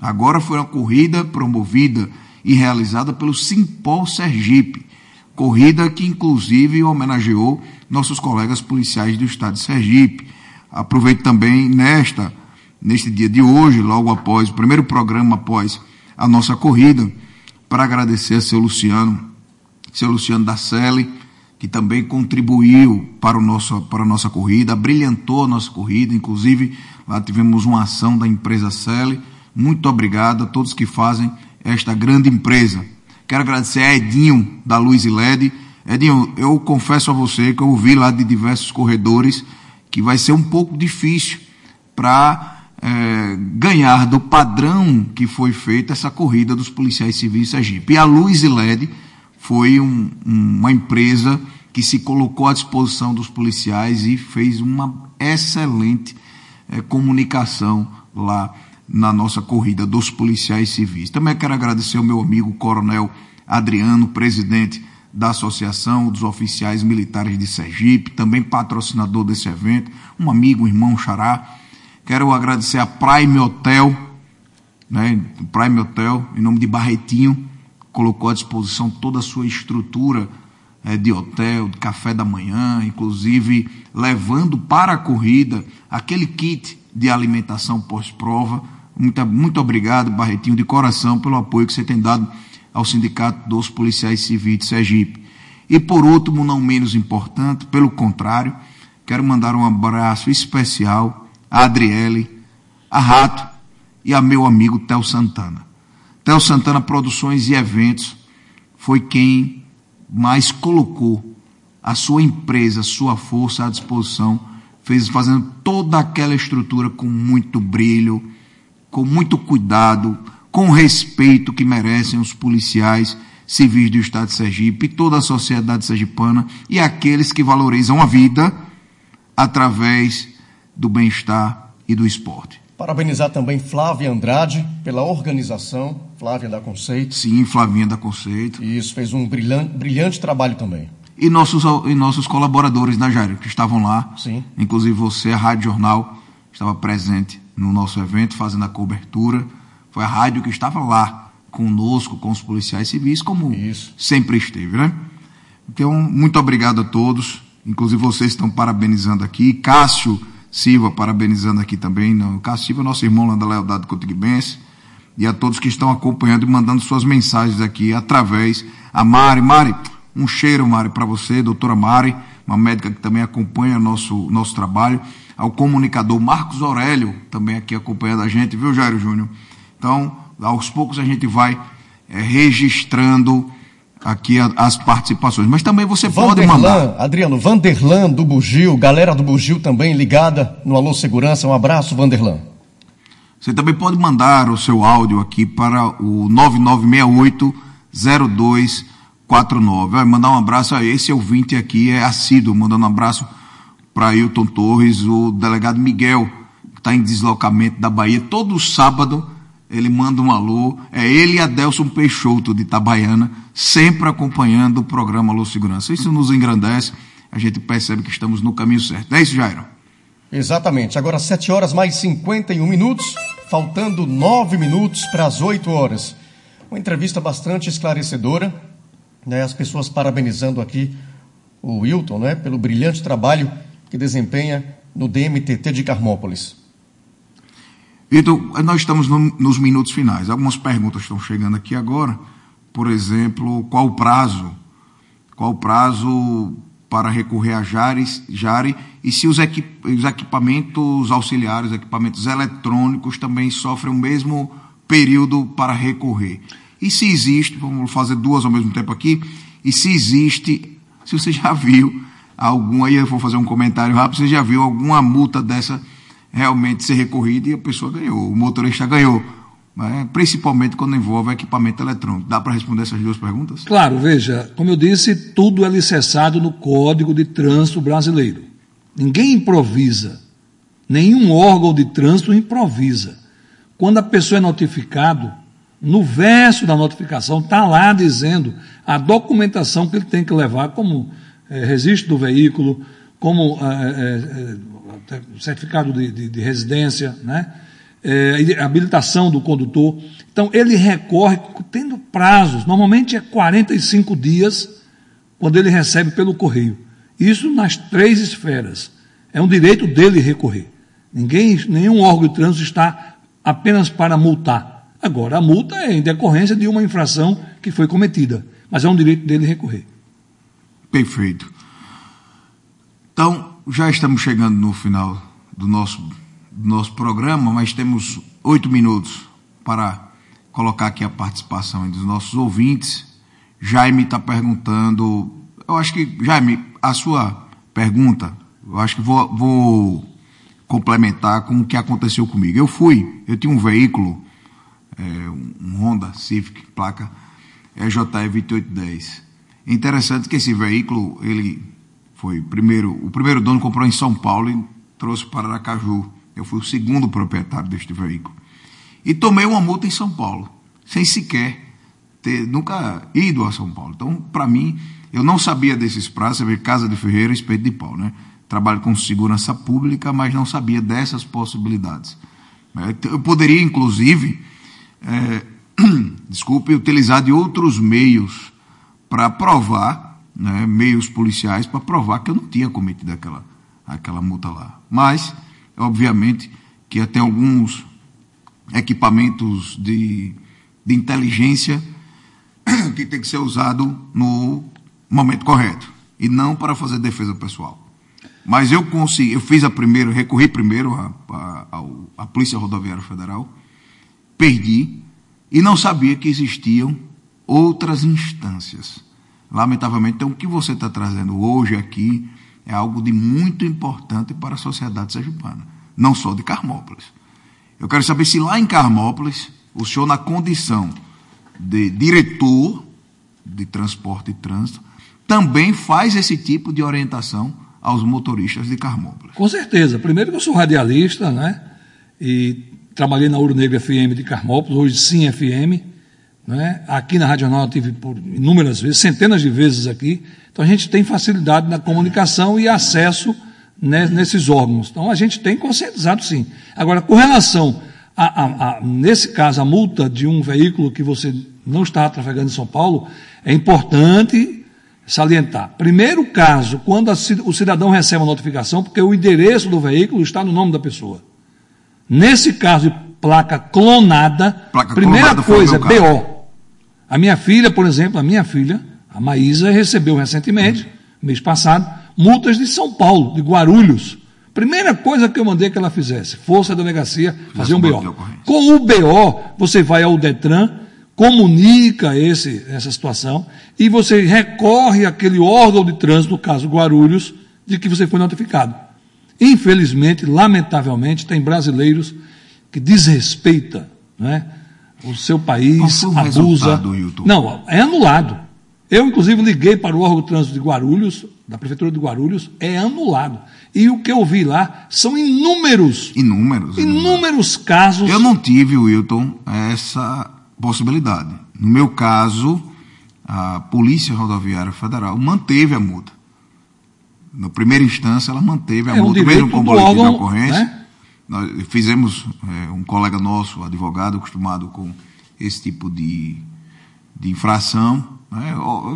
Agora foi uma corrida promovida e realizada pelo Simpol Sergipe. Corrida que, inclusive, homenageou nossos colegas policiais do estado de Sergipe. Aproveito também nesta, neste dia de hoje, logo após o primeiro programa após a nossa corrida, para agradecer a seu Luciano, seu Luciano da Selle, que também contribuiu para, o nosso, para a nossa corrida, brilhantou a nossa corrida, inclusive lá tivemos uma ação da empresa Selle. Muito obrigado a todos que fazem esta grande empresa. Quero agradecer a Edinho, da Luz e LED. Edinho, eu confesso a você que eu ouvi lá de diversos corredores que vai ser um pouco difícil para é, ganhar do padrão que foi feita essa corrida dos policiais civis Sergipe. E a Luz e LED foi um, uma empresa que se colocou à disposição dos policiais e fez uma excelente é, comunicação lá na nossa corrida dos policiais civis. Também quero agradecer ao meu amigo Coronel Adriano, presidente da Associação dos Oficiais Militares de Sergipe, também patrocinador desse evento, um amigo, um irmão Xará. Quero agradecer a Prime Hotel, né, Prime Hotel, em nome de Barretinho, colocou à disposição toda a sua estrutura é, de hotel, de café da manhã, inclusive levando para a corrida aquele kit de alimentação pós-prova. Muito, muito obrigado, Barretinho, de coração, pelo apoio que você tem dado ao Sindicato dos Policiais Civis de Sergipe. E por último, não menos importante, pelo contrário, quero mandar um abraço especial a Adriele, a Rato e a meu amigo Tel Santana. Theo Santana Produções e Eventos foi quem mais colocou a sua empresa, a sua força à disposição, fez fazendo toda aquela estrutura com muito brilho, com muito cuidado, com respeito que merecem os policiais civis do estado de Sergipe, toda a sociedade sergipana e aqueles que valorizam a vida através do bem-estar e do esporte. Parabenizar também Flávia Andrade pela organização, Flávia da Conceito. Sim, Flavinha da Conceito. Isso, fez um brilhante, brilhante trabalho também. E nossos, e nossos colaboradores, né, Jair, que estavam lá. Sim. Inclusive você, a Rádio Jornal, estava presente no nosso evento, fazendo a cobertura. Foi a rádio que estava lá conosco, com os policiais civis, como Isso. sempre esteve, né? Então, muito obrigado a todos. Inclusive vocês estão parabenizando aqui. Cássio Silva parabenizando aqui também. Não, Cássio Silva, nosso irmão lá da Lealdade Cotiguibense. E a todos que estão acompanhando e mandando suas mensagens aqui através. A Mari. Mari, um cheiro, Mari, para você, doutora Mari, uma médica que também acompanha nosso, nosso trabalho. Ao comunicador Marcos Aurélio, também aqui acompanhando a gente, viu, Jairo Júnior? Então, aos poucos a gente vai é, registrando aqui as participações. Mas também você pode mandar. Adriano, Vanderlan do Bugio, galera do Bugio também ligada no Alô Segurança. Um abraço, Vanderlan. Você também pode mandar o seu áudio aqui para o 9968-0249. Vai mandar um abraço a esse ouvinte aqui, é assíduo, mandando um abraço para Ailton Torres, o delegado Miguel, que está em deslocamento da Bahia. Todo sábado ele manda um alô. É ele e Adelson Peixoto, de Itabaiana, sempre acompanhando o programa Alô Segurança. Isso nos engrandece, a gente percebe que estamos no caminho certo. É isso, Jairo? Exatamente. Agora 7 horas mais 51 minutos, faltando 9 minutos para as 8 horas. Uma entrevista bastante esclarecedora, né? As pessoas parabenizando aqui o Wilton, né, pelo brilhante trabalho que desempenha no DMTT de Carmópolis. Então, nós estamos no, nos minutos finais. Algumas perguntas estão chegando aqui agora. Por exemplo, qual o prazo? Qual o prazo para recorrer a Jares, Jare e se os, equip, os equipamentos auxiliares, equipamentos eletrônicos também sofrem o mesmo período para recorrer. E se existe, vamos fazer duas ao mesmo tempo aqui, e se existe, se você já viu algum, aí eu vou fazer um comentário rápido, você já viu alguma multa dessa realmente ser recorrida e a pessoa ganhou, o motorista ganhou. Né? Principalmente quando envolve equipamento eletrônico. Dá para responder essas duas perguntas? Claro, veja, como eu disse, tudo é licenciado no Código de Trânsito Brasileiro. Ninguém improvisa. Nenhum órgão de trânsito improvisa. Quando a pessoa é notificado, no verso da notificação está lá dizendo a documentação que ele tem que levar, como é, registro do veículo, como é, é, certificado de, de, de, residência, né? habilitação do condutor. Então, ele recorre tendo prazos, normalmente é 45 dias, quando ele recebe pelo correio. Isso nas três esferas. É um direito dele recorrer. Ninguém, nenhum órgão de trânsito está apenas para multar. Agora, a multa é em decorrência de uma infração que foi cometida, mas é um direito dele recorrer. Perfeito. Então, já estamos chegando no final do nosso, do nosso programa, mas temos oito minutos para colocar aqui a participação dos nossos ouvintes. Jaime está perguntando, eu acho que, Jaime, a sua pergunta, eu acho que vou, vou complementar com o que aconteceu comigo. Eu fui, eu tinha um veículo, é, um Honda Civic, placa EJE 2810. É interessante que esse veículo, ele foi primeiro, o primeiro dono comprou em São Paulo e trouxe para Aracaju. Eu fui o segundo proprietário deste veículo. E tomei uma multa em São Paulo, sem sequer ter nunca ido a São Paulo. Então, para mim, eu não sabia desses prazos, vê Casa de Ferreira, Espeto de Pau, né? trabalho com segurança pública, mas não sabia dessas possibilidades. É, eu poderia, inclusive, é, desculpe, utilizar de outros meios para provar, né, meios policiais, para provar que eu não tinha cometido aquela, aquela multa lá. Mas, obviamente, que até alguns equipamentos de, de inteligência que tem que ser usado no momento correto e não para fazer defesa pessoal. Mas eu consegui, eu fiz a primeira, recorri primeiro à, Polícia Rodoviária Federal, perdi e não sabia que existiam outras instâncias. Lamentavelmente, então o que você está trazendo hoje aqui é algo de muito importante para a sociedade sergipana, não só de Carmópolis. Eu quero saber se lá em Carmópolis, o senhor, na condição de diretor de transporte e trânsito, também faz esse tipo de orientação aos motoristas de Carmópolis. Com certeza. Primeiro que eu sou radialista, né? E trabalhei na Ouro Negro FM de Carmópolis, hoje sim FM. Né? Aqui na Rádio Jornal eu tive por inúmeras vezes, centenas de vezes aqui. Então a gente tem facilidade na comunicação e acesso né, nesses órgãos. Então a gente tem conscientizado sim. Agora, com relação a, a, a, nesse caso, a multa de um veículo que você não está trafegando em São Paulo, é importante salientar. Primeiro caso, quando o cidadão recebe a notificação, porque o endereço do veículo está no nome da pessoa. Nesse caso de placa clonada, placa primeira clonada coisa, BO. A minha filha, por exemplo, a minha filha, a Maísa, recebeu recentemente, mês passado, multas de São Paulo, de Guarulhos. Primeira coisa que eu mandei que ela fizesse, fosse a delegacia fazer um BO. Com o BO, você vai ao Detran, comunica esse, essa situação e você recorre àquele órgão de trânsito, no caso Guarulhos, de que você foi notificado. Infelizmente, lamentavelmente, tem brasileiros que desrespeita né, o seu país, o abusa. Não, é anulado. Eu, inclusive, liguei para o órgão de trânsito de Guarulhos, da Prefeitura de Guarulhos, é anulado. E o que eu vi lá são inúmeros. Inúmeros. Inúmeros, inúmeros casos. Eu não tive, Wilton, essa possibilidade. No meu caso, a Polícia Rodoviária Federal manteve a multa. Na primeira instância, ela manteve a é multa, um mesmo com boletim órgão, de ocorrência. Né? Nós fizemos, é, um colega nosso, advogado, acostumado com esse tipo de, de infração. Né?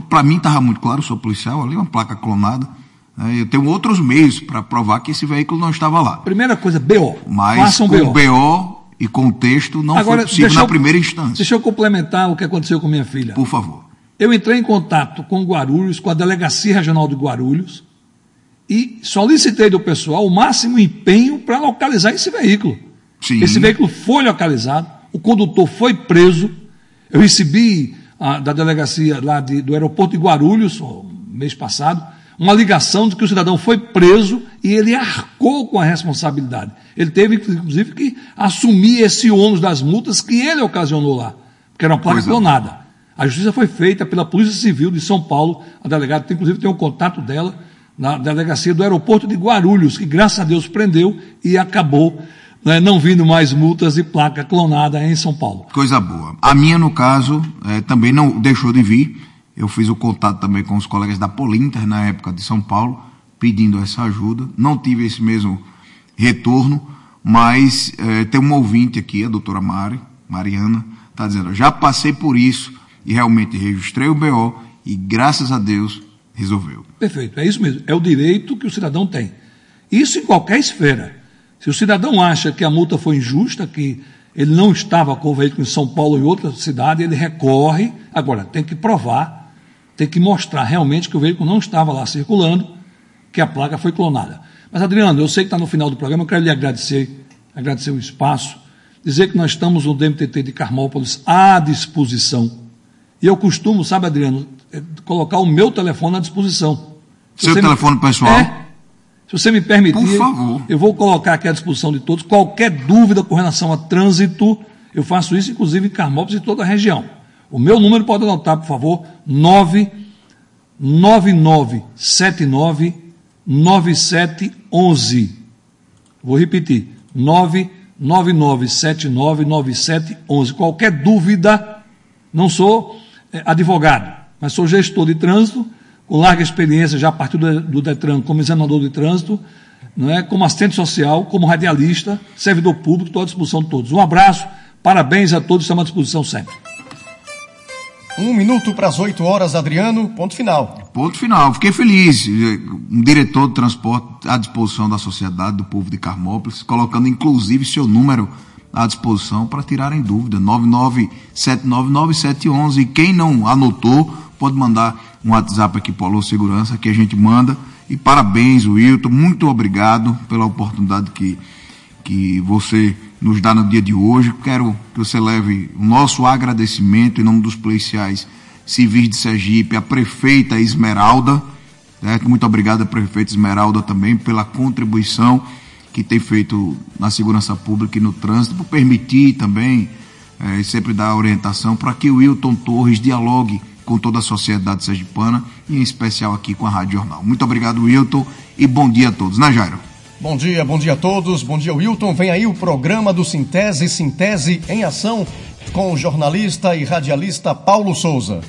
Para mim estava muito claro, sou policial, ali uma placa clonada. Né? Eu tenho outros meios para provar que esse veículo não estava lá. Primeira coisa, BO. Mas Façam com BO. BO e contexto não Agora, foi possível na eu, primeira instância. Deixa eu complementar o que aconteceu com minha filha. Por favor. Eu entrei em contato com Guarulhos, com a Delegacia Regional de Guarulhos, e solicitei do pessoal o máximo empenho para localizar esse veículo. Sim. Esse veículo foi localizado, o condutor foi preso. Eu recebi a, da delegacia lá de, do aeroporto de Guarulhos, mês passado, uma ligação de que o cidadão foi preso e ele arcou com a responsabilidade. Ele teve, inclusive, que assumir esse ônus das multas que ele ocasionou lá, porque era uma placa é. clonada. A justiça foi feita pela Polícia Civil de São Paulo, a delegada, inclusive, tem um contato dela na delegacia do aeroporto de Guarulhos, que graças a Deus prendeu e acabou né, não vindo mais multas e placa clonada em São Paulo. Coisa boa. A minha, no caso, é, também não deixou de vir. Eu fiz o contato também com os colegas da Polinter na época de São Paulo, pedindo essa ajuda. Não tive esse mesmo retorno, mas é, tem um ouvinte aqui, a doutora Mari, Mariana, está dizendo, já passei por isso e realmente registrei o BO e graças a Deus resolveu. Perfeito, é isso mesmo. É o direito que o cidadão tem. Isso em qualquer esfera. Se o cidadão acha que a multa foi injusta, que ele não estava com o veículo em São Paulo ou em outra cidade, ele recorre. Agora, tem que provar, tem que mostrar realmente que o veículo não estava lá circulando, que a placa foi clonada. Mas, Adriano, eu sei que está no final do programa, eu quero lhe agradecer, agradecer o espaço, dizer que nós estamos no DMTT de Carmópolis à disposição. E eu costumo, sabe, Adriano, colocar o meu telefone à disposição. Se Seu telefone me... pessoal? É, se você me permitir, eu vou colocar aqui à disposição de todos. Qualquer dúvida com relação a trânsito, eu faço isso, inclusive em Carmópolis e toda a região. O meu número pode anotar, por favor, 99979 9711. Vou repetir, 99979 9711. Qualquer dúvida, não sou é, advogado, mas sou gestor de trânsito com larga experiência já a partir do, do Detran como examinador de trânsito, não é? como assistente social, como radialista, servidor público, estou à disposição de todos. Um abraço, parabéns a todos, estamos à disposição sempre. Um minuto para as oito horas, Adriano, ponto final. Ponto final, fiquei feliz. Um diretor de transporte à disposição da sociedade, do povo de Carmópolis, colocando inclusive seu número à disposição para tirarem dúvida. 997997111. E quem não anotou, pode mandar um WhatsApp aqui para o Segurança que a gente manda. E parabéns, Wilton, muito obrigado pela oportunidade que, que você nos dá no dia de hoje. Quero que você leve o nosso agradecimento em nome dos policiais civis de Sergipe, a prefeita Esmeralda, certo? Muito obrigado, a prefeita Esmeralda, também pela contribuição que tem feito na segurança pública e no trânsito, por permitir também é, sempre dar orientação para que o Wilton Torres dialogue com toda a sociedade sergipana e em especial aqui com a Rádio Jornal. Muito obrigado, Wilton, e bom dia a todos, né, Jairo? Bom dia, bom dia a todos. Bom dia, Wilton. Vem aí o programa do Sintese Sintese em Ação com o jornalista e radialista Paulo Souza.